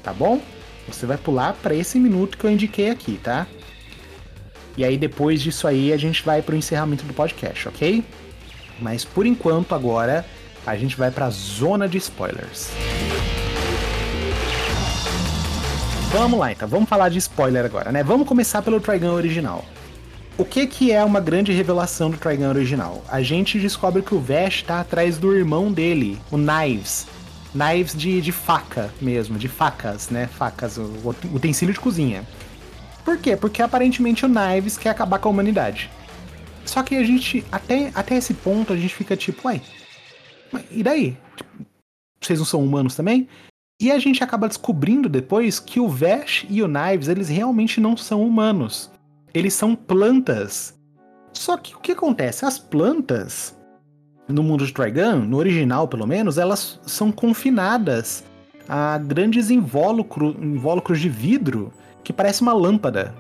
S1: Tá bom? Você vai pular para esse minuto que eu indiquei aqui, tá? E aí depois disso aí a gente vai pro encerramento do podcast, ok? Mas por enquanto agora a gente vai para a zona de spoilers. Vamos lá então, vamos falar de spoiler agora, né? Vamos começar pelo Trigun original. O que que é uma grande revelação do Trigun original? A gente descobre que o Vash tá atrás do irmão dele, o Knives. Knives de, de faca mesmo, de facas, né? Facas, utensílio de cozinha. Por quê? Porque aparentemente o Knives quer acabar com a humanidade. Só que a gente, até, até esse ponto, a gente fica tipo, uai, e daí? Vocês não são humanos também? E a gente acaba descobrindo depois que o Vash e o Knives, eles realmente não são humanos. Eles são plantas. Só que o que acontece? As plantas, no mundo de Trigun, no original pelo menos, elas são confinadas a grandes invólucro, invólucros de vidro que parece uma lâmpada.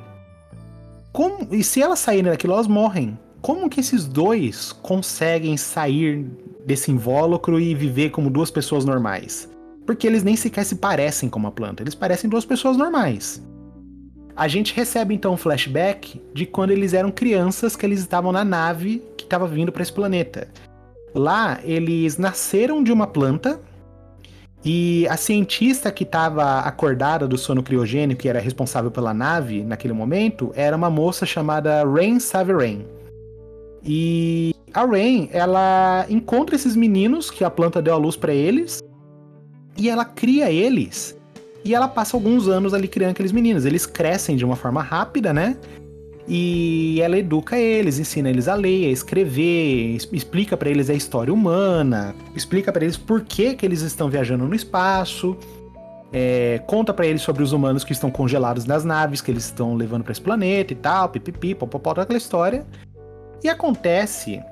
S1: Como, e se elas saírem daquilo, elas morrem. Como que esses dois conseguem sair desse invólucro e viver como duas pessoas normais? porque eles nem sequer se parecem com uma planta, eles parecem duas pessoas normais. A gente recebe então um flashback de quando eles eram crianças, que eles estavam na nave que estava vindo para esse planeta. Lá, eles nasceram de uma planta e a cientista que estava acordada do sono criogênico, que era responsável pela nave naquele momento, era uma moça chamada Rain Saverain. E a Rain, ela encontra esses meninos que a planta deu a luz para eles e ela cria eles. E ela passa alguns anos ali criando aqueles meninos. Eles crescem de uma forma rápida, né? E ela educa eles, ensina eles a ler, a escrever, explica para eles a história humana, explica para eles por que, que eles estão viajando no espaço, é, conta para eles sobre os humanos que estão congelados nas naves que eles estão levando para esse planeta e tal, pipipi, popopó, toda aquela história. E acontece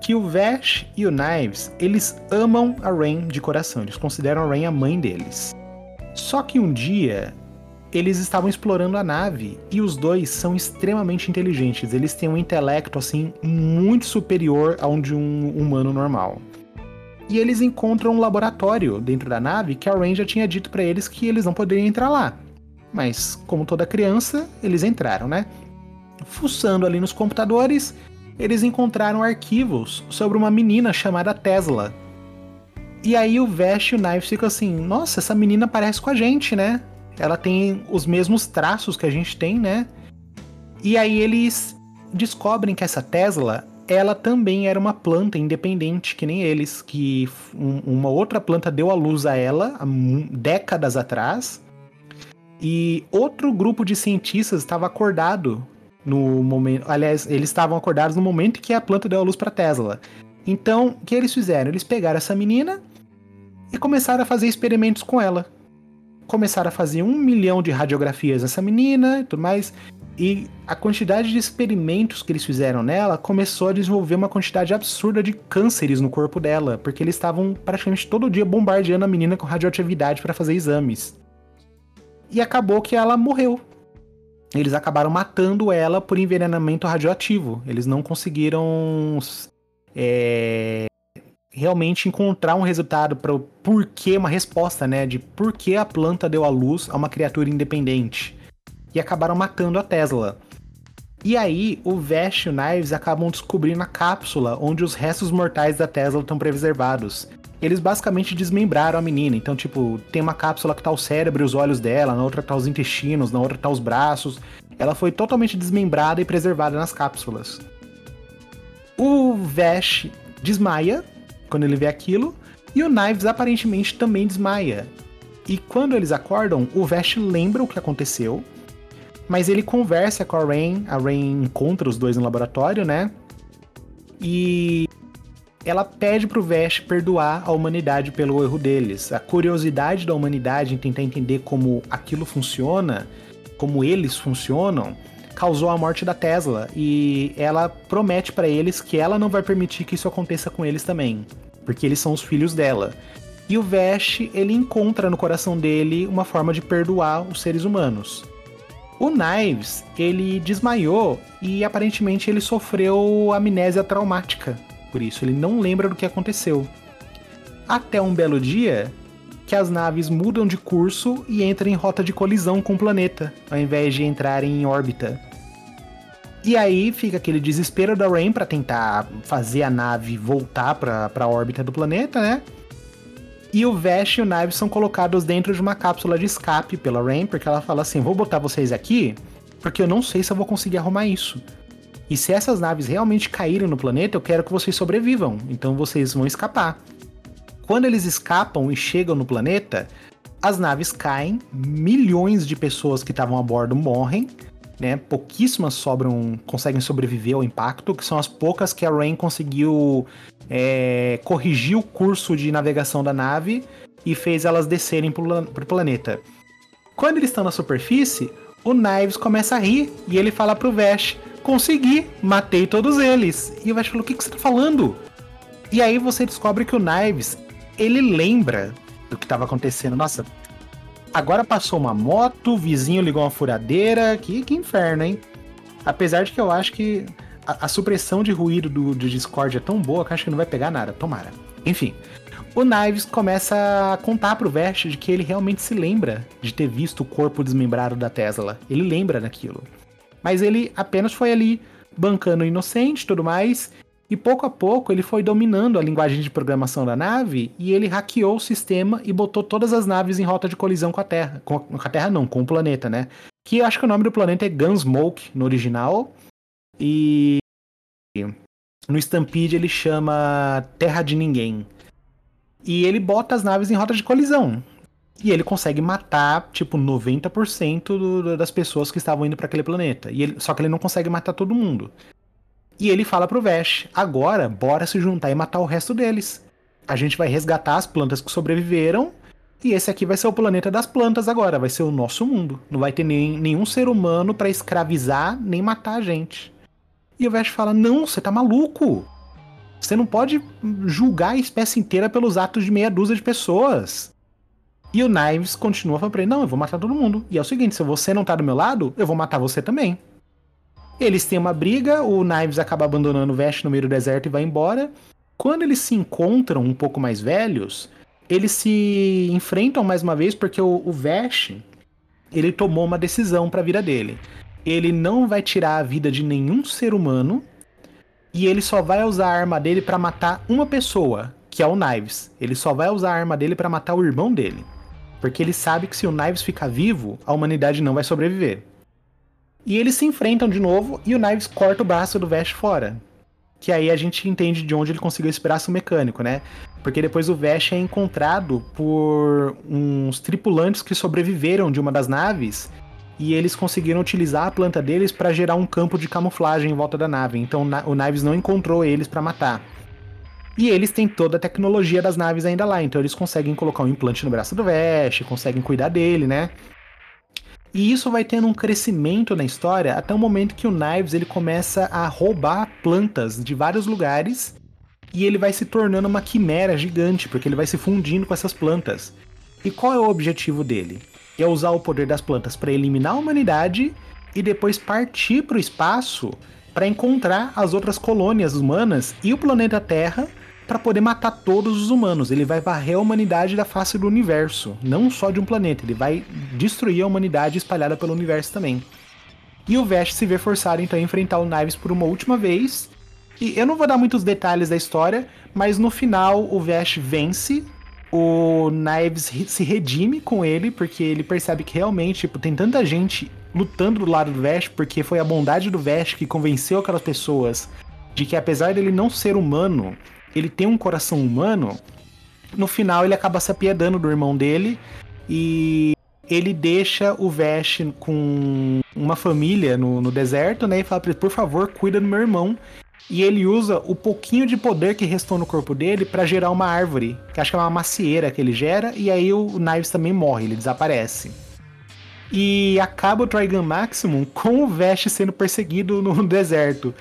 S1: que o Vash e o Knives, eles amam a Rain de coração, eles consideram a Rain a mãe deles. Só que um dia eles estavam explorando a nave e os dois são extremamente inteligentes, eles têm um intelecto assim muito superior ao de um humano normal. E eles encontram um laboratório dentro da nave que a Rain já tinha dito para eles que eles não poderiam entrar lá. Mas como toda criança, eles entraram, né? Fuçando ali nos computadores, eles encontraram arquivos sobre uma menina chamada Tesla. E aí o Vash e o Knives ficam assim: nossa, essa menina parece com a gente, né? Ela tem os mesmos traços que a gente tem, né? E aí eles descobrem que essa Tesla, ela também era uma planta independente, que nem eles, que um, uma outra planta deu a luz a ela há décadas atrás. E outro grupo de cientistas estava acordado no momento. Aliás, eles estavam acordados no momento que a planta deu a luz para Tesla. Então, o que eles fizeram? Eles pegaram essa menina e começaram a fazer experimentos com ela. Começaram a fazer um milhão de radiografias nessa menina e tudo mais. E a quantidade de experimentos que eles fizeram nela começou a desenvolver uma quantidade absurda de cânceres no corpo dela, porque eles estavam praticamente todo dia bombardeando a menina com radioatividade para fazer exames. E acabou que ela morreu eles acabaram matando ela por envenenamento radioativo. Eles não conseguiram é, realmente encontrar um resultado para o porquê, uma resposta, né? De por que a planta deu à luz a uma criatura independente. E acabaram matando a Tesla. E aí, o Vash e o Knives acabam descobrindo a cápsula onde os restos mortais da Tesla estão preservados eles basicamente desmembraram a menina. Então, tipo, tem uma cápsula que tá o cérebro e os olhos dela, na outra tá os intestinos, na outra tá os braços. Ela foi totalmente desmembrada e preservada nas cápsulas. O Vash desmaia quando ele vê aquilo, e o Knives aparentemente também desmaia. E quando eles acordam, o Vash lembra o que aconteceu, mas ele conversa com a Rain, a Rain encontra os dois no laboratório, né? E ela pede pro Vesh perdoar a humanidade pelo erro deles. A curiosidade da humanidade em tentar entender como aquilo funciona, como eles funcionam, causou a morte da Tesla e ela promete para eles que ela não vai permitir que isso aconteça com eles também, porque eles são os filhos dela. E o Vesh, ele encontra no coração dele uma forma de perdoar os seres humanos. O Knives, ele desmaiou e aparentemente ele sofreu amnésia traumática. Por isso, ele não lembra do que aconteceu. Até um belo dia que as naves mudam de curso e entram em rota de colisão com o planeta, ao invés de entrarem em órbita. E aí fica aquele desespero da Rain para tentar fazer a nave voltar para a órbita do planeta, né? E o Vash e o Knives são colocados dentro de uma cápsula de escape pela Rain, porque ela fala assim: vou botar vocês aqui, porque eu não sei se eu vou conseguir arrumar isso. E se essas naves realmente caírem no planeta, eu quero que vocês sobrevivam. Então vocês vão escapar. Quando eles escapam e chegam no planeta, as naves caem, milhões de pessoas que estavam a bordo morrem, né? Pouquíssimas sobram, conseguem sobreviver ao impacto, que são as poucas que a Rain conseguiu é, corrigir o curso de navegação da nave e fez elas descerem pro, pro planeta. Quando eles estão na superfície, o Knives começa a rir e ele fala pro Vash: Consegui, matei todos eles. E o Vash falou: O que, que você tá falando? E aí você descobre que o Knives ele lembra do que estava acontecendo. Nossa, agora passou uma moto, o vizinho ligou uma furadeira. Que, que inferno, hein? Apesar de que eu acho que a, a supressão de ruído do, do Discord é tão boa que acho que não vai pegar nada. Tomara. Enfim. O Knives começa a contar pro Vest de que ele realmente se lembra de ter visto o corpo desmembrado da Tesla. Ele lembra daquilo. Mas ele apenas foi ali bancando inocente e tudo mais. E pouco a pouco ele foi dominando a linguagem de programação da nave e ele hackeou o sistema e botou todas as naves em rota de colisão com a Terra. Com, a Terra não, com o planeta, né? Que acho que o nome do planeta é Gunsmoke no original. E no Stampede ele chama Terra de Ninguém. E ele bota as naves em rota de colisão. E ele consegue matar, tipo, 90% do, das pessoas que estavam indo para aquele planeta. E ele, só que ele não consegue matar todo mundo. E ele fala pro Vesh: agora, bora se juntar e matar o resto deles. A gente vai resgatar as plantas que sobreviveram. E esse aqui vai ser o planeta das plantas agora. Vai ser o nosso mundo. Não vai ter nem, nenhum ser humano para escravizar nem matar a gente. E o Vesh fala: Não, você tá maluco. Você não pode julgar a espécie inteira pelos atos de meia dúzia de pessoas. E o Knives continua falando pra ele: Não, eu vou matar todo mundo. E é o seguinte: se você não tá do meu lado, eu vou matar você também. Eles têm uma briga, o Knives acaba abandonando o Vesh no meio do deserto e vai embora. Quando eles se encontram um pouco mais velhos, eles se enfrentam mais uma vez porque o, o Vesh ele tomou uma decisão para a vida dele ele não vai tirar a vida de nenhum ser humano e ele só vai usar a arma dele para matar uma pessoa, que é o Knives. Ele só vai usar a arma dele para matar o irmão dele, porque ele sabe que se o Knives ficar vivo, a humanidade não vai sobreviver. E eles se enfrentam de novo e o Knives corta o braço do Vesh fora. Que aí a gente entende de onde ele conseguiu esse braço mecânico, né? Porque depois o Vesh é encontrado por uns tripulantes que sobreviveram de uma das naves e eles conseguiram utilizar a planta deles para gerar um campo de camuflagem em volta da nave. Então o Knives não encontrou eles para matar. E eles têm toda a tecnologia das naves ainda lá, então eles conseguem colocar um implante no braço do Vest, conseguem cuidar dele, né? E isso vai tendo um crescimento na história até o momento que o Knives ele começa a roubar plantas de vários lugares e ele vai se tornando uma quimera gigante, porque ele vai se fundindo com essas plantas. E qual é o objetivo dele? é usar o poder das plantas para eliminar a humanidade e depois partir para o espaço para encontrar as outras colônias humanas e o planeta Terra para poder matar todos os humanos. Ele vai varrer a humanidade da face do universo, não só de um planeta, ele vai destruir a humanidade espalhada pelo universo também. E o Vest se vê forçado então a enfrentar o Knives por uma última vez. E eu não vou dar muitos detalhes da história, mas no final o Vest vence o Knives se redime com ele, porque ele percebe que realmente tipo, tem tanta gente lutando do lado do Vesh, porque foi a bondade do Vesh que convenceu aquelas pessoas de que apesar dele não ser humano, ele tem um coração humano. No final ele acaba se apiedando do irmão dele e ele deixa o Vesh com uma família no, no deserto, né? E fala pra ele, por favor, cuida do meu irmão e ele usa o pouquinho de poder que restou no corpo dele para gerar uma árvore, que acho que é uma macieira que ele gera, e aí o Knives também morre, ele desaparece. E acaba o Trigun Maximum <laughs> com o Vesh sendo perseguido no deserto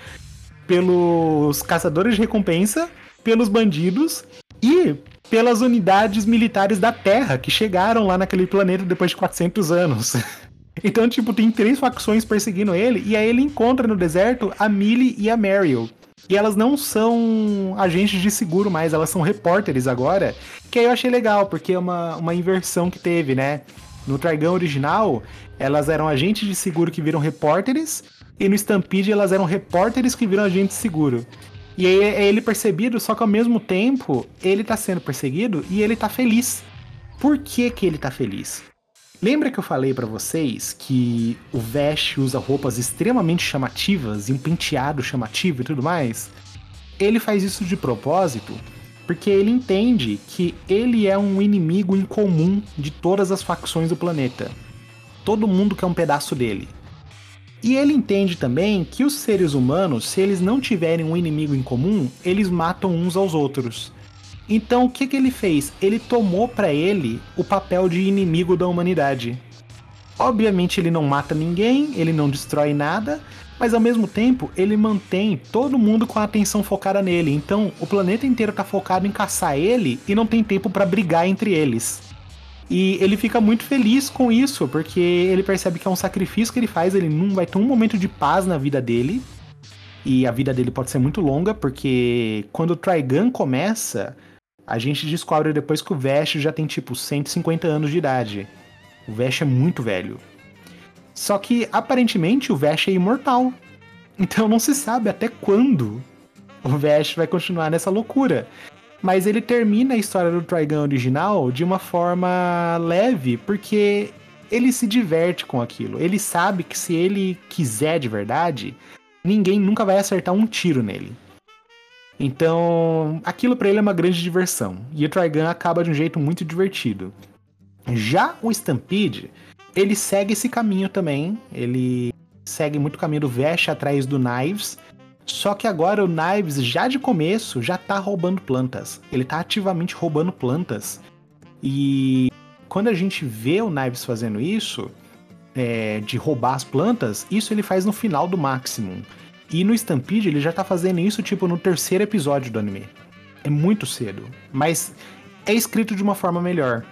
S1: pelos caçadores de recompensa, pelos bandidos e pelas unidades militares da Terra que chegaram lá naquele planeta depois de 400 anos. <laughs> Então, tipo, tem três facções perseguindo ele, e aí ele encontra no deserto a Millie e a Meryl. E elas não são agentes de seguro mais, elas são repórteres agora. Que aí eu achei legal, porque é uma, uma inversão que teve, né? No Trigão original, elas eram agentes de seguro que viram repórteres, e no Stampede elas eram repórteres que viram agentes de seguro. E aí é ele percebido, só que ao mesmo tempo ele tá sendo perseguido e ele tá feliz. Por que, que ele tá feliz? Lembra que eu falei para vocês que o Vash usa roupas extremamente chamativas e um penteado chamativo e tudo mais? Ele faz isso de propósito porque ele entende que ele é um inimigo em comum de todas as facções do planeta. Todo mundo quer um pedaço dele. E ele entende também que os seres humanos, se eles não tiverem um inimigo em comum, eles matam uns aos outros. Então o que, que ele fez? Ele tomou para ele o papel de inimigo da humanidade. Obviamente ele não mata ninguém, ele não destrói nada, mas ao mesmo tempo ele mantém todo mundo com a atenção focada nele. Então o planeta inteiro tá focado em caçar ele e não tem tempo para brigar entre eles. E ele fica muito feliz com isso, porque ele percebe que é um sacrifício que ele faz, ele não vai ter um momento de paz na vida dele. E a vida dele pode ser muito longa, porque quando o Trigun começa, a gente descobre depois que o Vash já tem tipo 150 anos de idade. O Vash é muito velho. Só que aparentemente o Vash é imortal. Então não se sabe até quando o Vash vai continuar nessa loucura. Mas ele termina a história do Trigun original de uma forma leve, porque ele se diverte com aquilo. Ele sabe que se ele quiser de verdade, ninguém nunca vai acertar um tiro nele. Então, aquilo para ele é uma grande diversão. E o Trigun acaba de um jeito muito divertido. Já o Stampede, ele segue esse caminho também. Ele segue muito o caminho do Vash atrás do Knives. Só que agora o Knives, já de começo, já tá roubando plantas. Ele tá ativamente roubando plantas. E quando a gente vê o Knives fazendo isso, é, de roubar as plantas, isso ele faz no final do Maximum. E no Stampede ele já tá fazendo isso tipo no terceiro episódio do anime. É muito cedo, mas é escrito de uma forma melhor.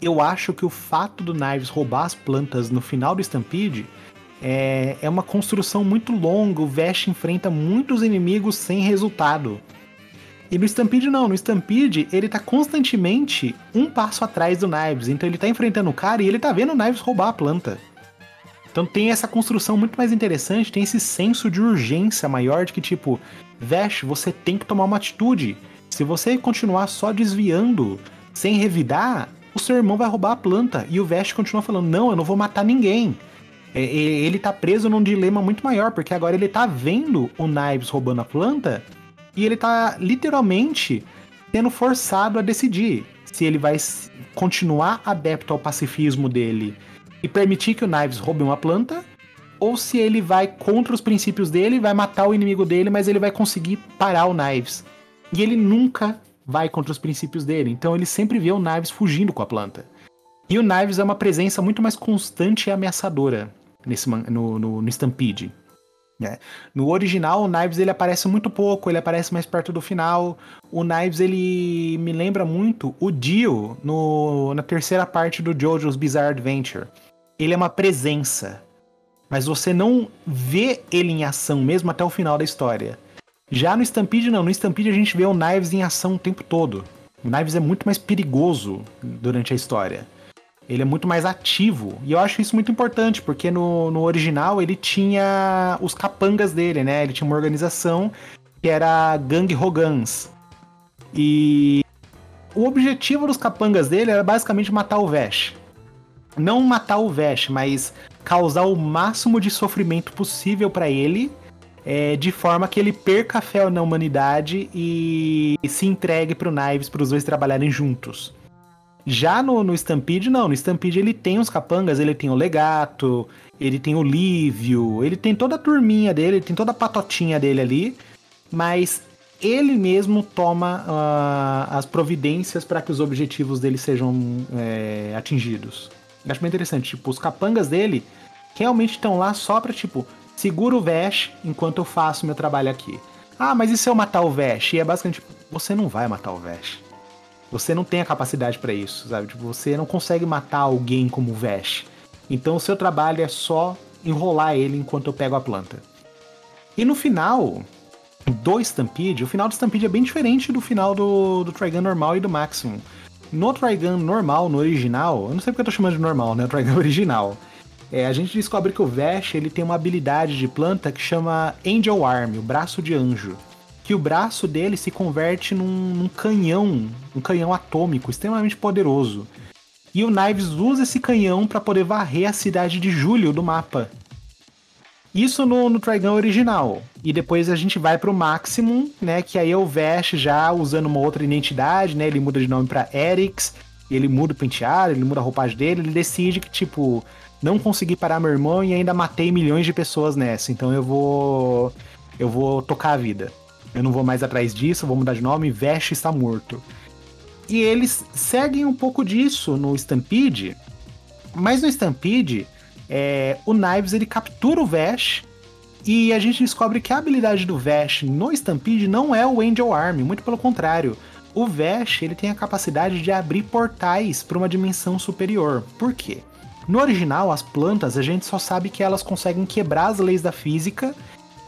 S1: Eu acho que o fato do Knives roubar as plantas no final do Stampede é, é uma construção muito longa. O Vash enfrenta muitos inimigos sem resultado. E no Stampede não, no Stampede ele tá constantemente um passo atrás do Knives. Então ele tá enfrentando o cara e ele tá vendo o Knives roubar a planta. Então tem essa construção muito mais interessante, tem esse senso de urgência maior de que, tipo, Vash, você tem que tomar uma atitude. Se você continuar só desviando, sem revidar, o seu irmão vai roubar a planta. E o Vash continua falando: não, eu não vou matar ninguém. É, ele tá preso num dilema muito maior, porque agora ele tá vendo o Knives roubando a planta e ele tá literalmente sendo forçado a decidir se ele vai continuar adepto ao pacifismo dele e permitir que o Knives roube uma planta, ou se ele vai contra os princípios dele, vai matar o inimigo dele, mas ele vai conseguir parar o Knives. E ele nunca vai contra os princípios dele, então ele sempre vê o Knives fugindo com a planta. E o Knives é uma presença muito mais constante e ameaçadora nesse, no, no, no Stampede. É. No original, o Knives ele aparece muito pouco, ele aparece mais perto do final. O Knives ele me lembra muito o Dio no, na terceira parte do JoJo's Bizarre Adventure ele é uma presença. Mas você não vê ele em ação mesmo até o final da história. Já no Stampede, não. No Stampede a gente vê o Knives em ação o tempo todo. O Knives é muito mais perigoso durante a história. Ele é muito mais ativo. E eu acho isso muito importante, porque no, no original ele tinha os capangas dele, né? Ele tinha uma organização que era Gang Rogans. E o objetivo dos capangas dele era basicamente matar o Vash não matar o Vash, mas causar o máximo de sofrimento possível para ele, é, de forma que ele perca a fé na humanidade e, e se entregue pro Knives para os dois trabalharem juntos. Já no, no Stampede, não. No Stampede ele tem os capangas, ele tem o Legato, ele tem o Lívio, ele tem toda a turminha dele, ele tem toda a patotinha dele ali, mas ele mesmo toma uh, as providências para que os objetivos dele sejam é, atingidos. Eu acho bem interessante. Tipo, os capangas dele realmente estão lá só pra, tipo, segura o Vash enquanto eu faço meu trabalho aqui. Ah, mas e se eu matar o Vash? E é basicamente, tipo, você não vai matar o Vash. Você não tem a capacidade para isso, sabe? Tipo, você não consegue matar alguém como o Vash. Então o seu trabalho é só enrolar ele enquanto eu pego a planta. E no final do Stampede, o final do Stampede é bem diferente do final do, do Trigun normal e do Maximum. No Trigun normal, no original, eu não sei porque eu tô chamando de normal, né? O <laughs> Trigun original. É, a gente descobre que o Vash ele tem uma habilidade de planta que chama Angel Arm, o braço de anjo. Que o braço dele se converte num, num canhão, um canhão atômico extremamente poderoso. E o Knives usa esse canhão para poder varrer a cidade de Julho do mapa. Isso no, no Trigun original. E depois a gente vai pro Maximum, né? Que aí é o Vash já usando uma outra identidade, né? Ele muda de nome pra Erix, ele muda o penteado, ele muda a roupagem dele, ele decide que, tipo, não consegui parar meu irmão e ainda matei milhões de pessoas nessa. Então eu vou. Eu vou tocar a vida. Eu não vou mais atrás disso, vou mudar de nome, Vash está morto. E eles seguem um pouco disso no Stampede, mas no Stampede, é, o Knives ele captura o Vash e a gente descobre que a habilidade do Vash no Stampede não é o Angel Arm, muito pelo contrário. O Vash ele tem a capacidade de abrir portais para uma dimensão superior. Por quê? No original, as plantas a gente só sabe que elas conseguem quebrar as leis da física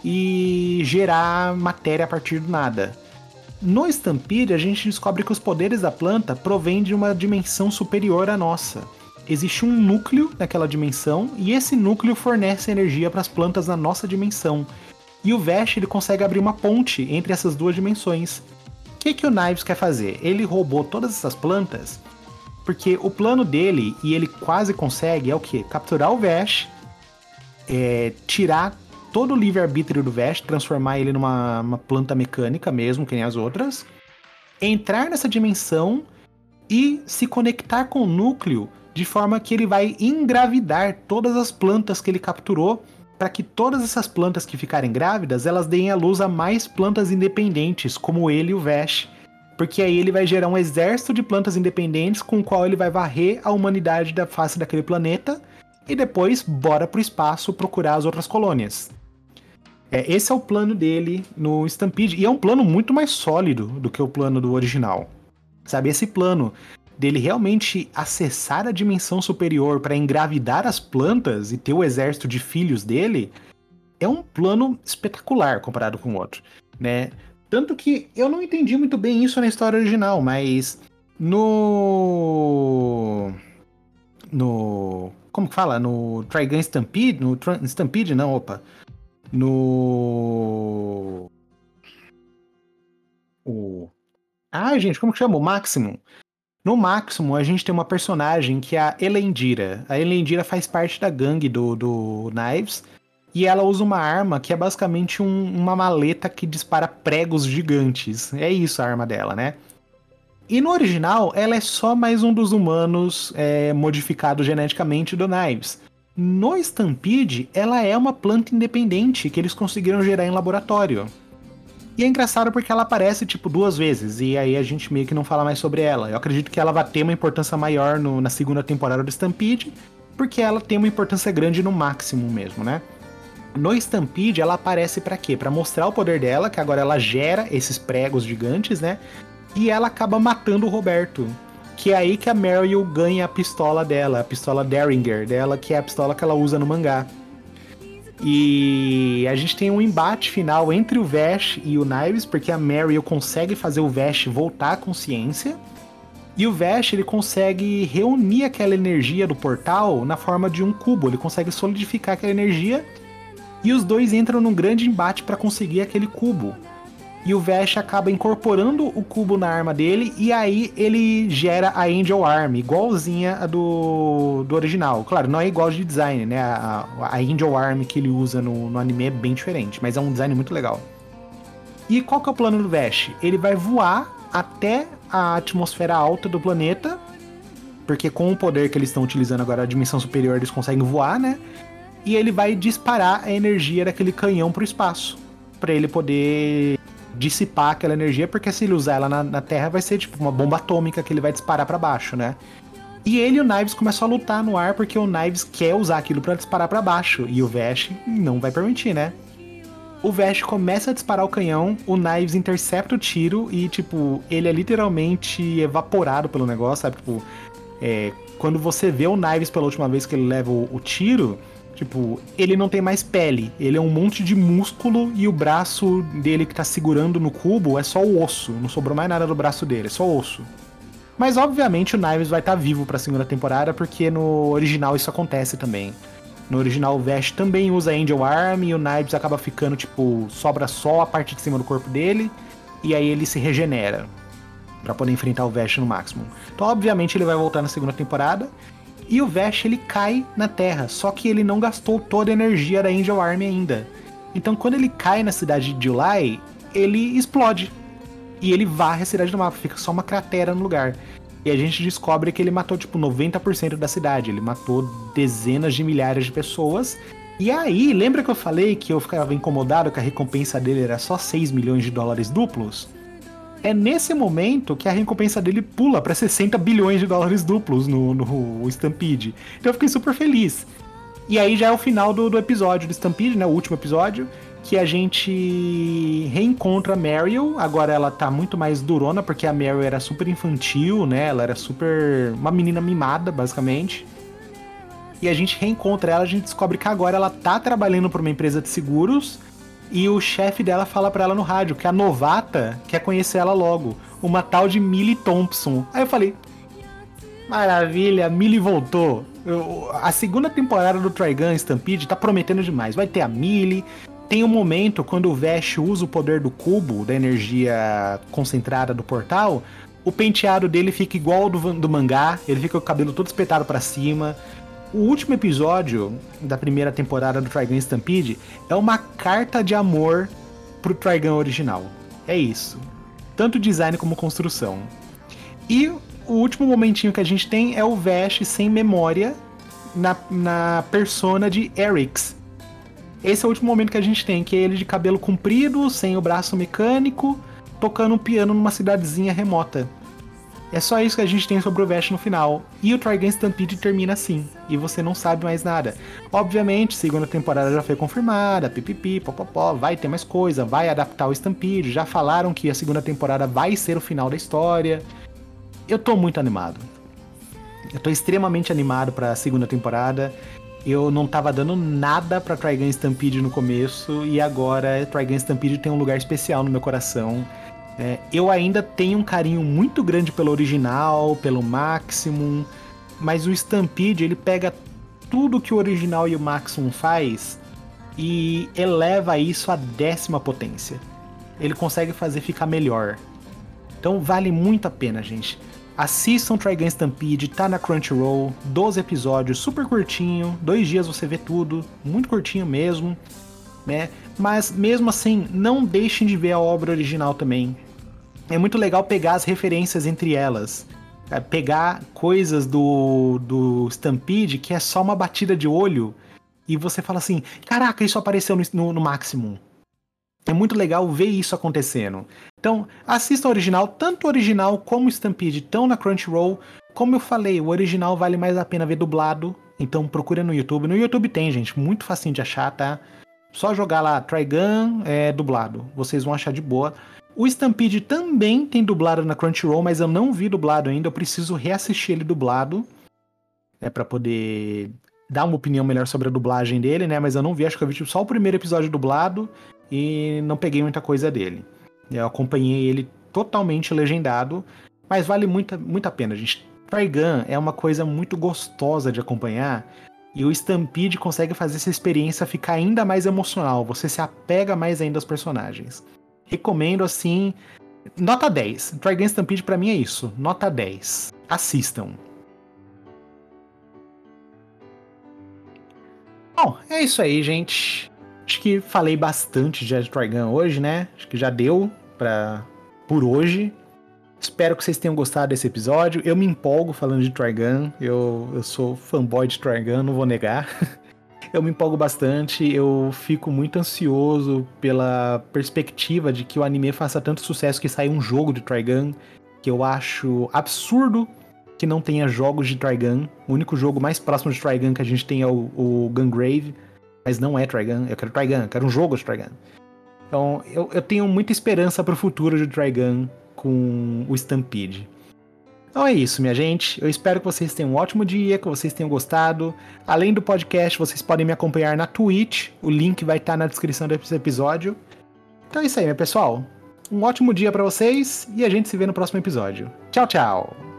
S1: e gerar matéria a partir do nada. No Stampede, a gente descobre que os poderes da planta provêm de uma dimensão superior à nossa. Existe um núcleo naquela dimensão e esse núcleo fornece energia para as plantas na nossa dimensão. E o Vash ele consegue abrir uma ponte entre essas duas dimensões. O que, que o Knives quer fazer? Ele roubou todas essas plantas porque o plano dele, e ele quase consegue, é o que? Capturar o Vash, é, tirar todo o livre-arbítrio do Vash, transformar ele numa planta mecânica mesmo, que nem as outras, entrar nessa dimensão e se conectar com o núcleo de forma que ele vai engravidar todas as plantas que ele capturou para que todas essas plantas que ficarem grávidas elas deem a luz a mais plantas independentes como ele e o Vash porque aí ele vai gerar um exército de plantas independentes com o qual ele vai varrer a humanidade da face daquele planeta e depois bora pro espaço procurar as outras colônias. É, esse é o plano dele no Stampede, e é um plano muito mais sólido do que o plano do original. Sabe, esse plano dele realmente acessar a dimensão superior para engravidar as plantas e ter o exército de filhos dele é um plano espetacular comparado com o outro, né? Tanto que eu não entendi muito bem isso na história original, mas no. No. Como que fala? No Trigun Stampede? No Stampede, não, opa. No. O. Ah, gente, como que chama? O Maximum. No Maximum, a gente tem uma personagem que é a Elendira. A Elendira faz parte da gangue do, do Knives. E ela usa uma arma que é basicamente um, uma maleta que dispara pregos gigantes. É isso a arma dela, né? E no original, ela é só mais um dos humanos é, modificados geneticamente do Knives. No Stampede, ela é uma planta independente que eles conseguiram gerar em laboratório. E é engraçado porque ela aparece, tipo, duas vezes, e aí a gente meio que não fala mais sobre ela. Eu acredito que ela vai ter uma importância maior no, na segunda temporada do Stampede, porque ela tem uma importância grande no máximo mesmo, né? No Stampede, ela aparece para quê? Para mostrar o poder dela, que agora ela gera esses pregos gigantes, né? E ela acaba matando o Roberto. Que é aí que a Meryl ganha a pistola dela, a pistola Derringer dela, que é a pistola que ela usa no mangá. E a gente tem um embate final entre o Vash e o Knives, porque a Meryl consegue fazer o Vash voltar à consciência. E o Vash ele consegue reunir aquela energia do portal na forma de um cubo. Ele consegue solidificar aquela energia e os dois entram num grande embate para conseguir aquele cubo. E o Vash acaba incorporando o cubo na arma dele e aí ele gera a Angel Arm, igualzinha a do, do original. Claro, não é igual de design, né? A, a Angel Arm que ele usa no, no anime é bem diferente, mas é um design muito legal. E qual que é o plano do Vash? Ele vai voar até a atmosfera alta do planeta, porque com o poder que eles estão utilizando agora, a dimensão superior, eles conseguem voar, né? e ele vai disparar a energia daquele canhão pro espaço. para ele poder dissipar aquela energia, porque se ele usar ela na, na, Terra vai ser tipo uma bomba atômica que ele vai disparar para baixo, né? E ele e o Knives começam a lutar no ar porque o Knives quer usar aquilo para disparar para baixo e o Vash não vai permitir, né? O Vash começa a disparar o canhão, o Knives intercepta o tiro e, tipo, ele é literalmente evaporado pelo negócio, sabe? Tipo, é, quando você vê o Knives pela última vez que ele leva o, o tiro, tipo, ele não tem mais pele. Ele é um monte de músculo e o braço dele que tá segurando no cubo é só o osso. Não sobrou mais nada do braço dele, é só osso. Mas obviamente o Knives vai estar tá vivo pra segunda temporada, porque no original isso acontece também. No original, o Vash também usa Angel Arm e o Knives acaba ficando, tipo, sobra só a parte de cima do corpo dele e aí ele se regenera para poder enfrentar o Vash no máximo. Então, obviamente, ele vai voltar na segunda temporada e o Vash ele cai na Terra, só que ele não gastou toda a energia da Angel Arm ainda. Então, quando ele cai na cidade de July, ele explode e ele varre a cidade do mapa, fica só uma cratera no lugar. E a gente descobre que ele matou, tipo, 90% da cidade. Ele matou dezenas de milhares de pessoas. E aí, lembra que eu falei que eu ficava incomodado que a recompensa dele era só 6 milhões de dólares duplos? É nesse momento que a recompensa dele pula para 60 bilhões de dólares duplos no, no Stampede. Então eu fiquei super feliz. E aí já é o final do, do episódio do Stampede, né? O último episódio que a gente reencontra a Meryl. Agora ela tá muito mais durona, porque a Meryl era super infantil, né? Ela era super. uma menina mimada, basicamente. E a gente reencontra ela, a gente descobre que agora ela tá trabalhando para uma empresa de seguros. E o chefe dela fala para ela no rádio que a novata quer conhecer ela logo. Uma tal de Millie Thompson. Aí eu falei: Maravilha, Millie voltou. A segunda temporada do Trigun Stampede tá prometendo demais. Vai ter a Millie, tem um momento quando o Vesh usa o poder do cubo, da energia concentrada do portal, o penteado dele fica igual ao do, do mangá, ele fica com o cabelo todo espetado para cima. O último episódio da primeira temporada do Trigun Stampede é uma carta de amor pro Trigun original. É isso. Tanto design como construção. E o último momentinho que a gente tem é o Vash sem memória na, na persona de Erix, esse é o último momento que a gente tem, que é ele de cabelo comprido, sem o braço mecânico, tocando um piano numa cidadezinha remota. É só isso que a gente tem sobre o Vash no final. E o Trigun Stampede termina assim, e você não sabe mais nada. Obviamente, segunda temporada já foi confirmada, pipipi, popopó, vai ter mais coisa, vai adaptar o Stampede, já falaram que a segunda temporada vai ser o final da história. Eu tô muito animado. Eu tô extremamente animado para a segunda temporada eu não tava dando nada pra Trigun Stampede no começo e agora Trigun Stampede tem um lugar especial no meu coração. É, eu ainda tenho um carinho muito grande pelo original, pelo Maximum, mas o Stampede ele pega tudo que o original e o Maximum faz e eleva isso à décima potência. Ele consegue fazer ficar melhor. Então vale muito a pena, gente. Assistam Trigun Stampede, tá na Crunchyroll, 12 episódios, super curtinho, dois dias você vê tudo, muito curtinho mesmo, né? Mas mesmo assim, não deixem de ver a obra original também. É muito legal pegar as referências entre elas. É, pegar coisas do, do Stampede que é só uma batida de olho e você fala assim: caraca, isso apareceu no, no, no Maximum. É muito legal ver isso acontecendo. Então, assista o original, tanto o original como o Stampede estão na Crunchyroll. Como eu falei, o original vale mais a pena ver dublado, então procura no YouTube. No YouTube tem, gente, muito facinho de achar, tá? Só jogar lá Trigun é, dublado, vocês vão achar de boa. O Stampede também tem dublado na Crunchyroll, mas eu não vi dublado ainda, eu preciso reassistir ele dublado. É para poder dar uma opinião melhor sobre a dublagem dele, né? Mas eu não vi, acho que eu vi tipo, só o primeiro episódio dublado e não peguei muita coisa dele. Eu acompanhei ele totalmente legendado, mas vale muito, muito a pena, gente. Trigun é uma coisa muito gostosa de acompanhar e o Stampede consegue fazer essa experiência ficar ainda mais emocional. Você se apega mais ainda aos personagens. Recomendo assim, nota 10. Trigun Stampede para mim é isso, nota 10. Assistam. Bom, é isso aí, gente. Acho que falei bastante de Trigun hoje, né? Acho que já deu pra, por hoje. Espero que vocês tenham gostado desse episódio. Eu me empolgo falando de Trigun. Eu, eu sou fanboy de Trigun, não vou negar. <laughs> eu me empolgo bastante. Eu fico muito ansioso pela perspectiva de que o anime faça tanto sucesso que saia um jogo de Trigun. Que eu acho absurdo que não tenha jogos de Trigun. O único jogo mais próximo de Trigun que a gente tem é o, o Gungrave mas não é Trigun. Eu quero Trigun, eu quero um jogo de Trigun. Então, eu, eu tenho muita esperança para o futuro de Trigun com o Stampede.
S3: Então é isso, minha gente. Eu espero que vocês tenham um ótimo dia, que vocês tenham gostado. Além do podcast, vocês podem me acompanhar na Twitch. O link vai estar tá na descrição desse episódio. Então é isso aí, meu pessoal. Um ótimo dia para vocês e a gente se vê no próximo episódio. Tchau, tchau.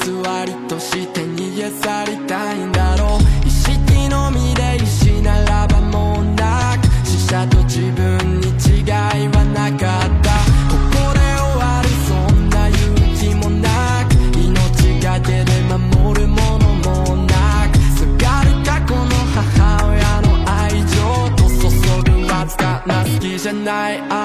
S4: 偽りとして逃げ去りたいんだろう。意識
S3: のみで石ならばもうなく。死者と自分に違
S4: いはなかった。
S3: ここで終わるそんな勇気もな
S4: く。命がけで守るものもな
S3: く。すがる過去の母親の愛情と注ぐわずかな好きじゃな
S4: い愛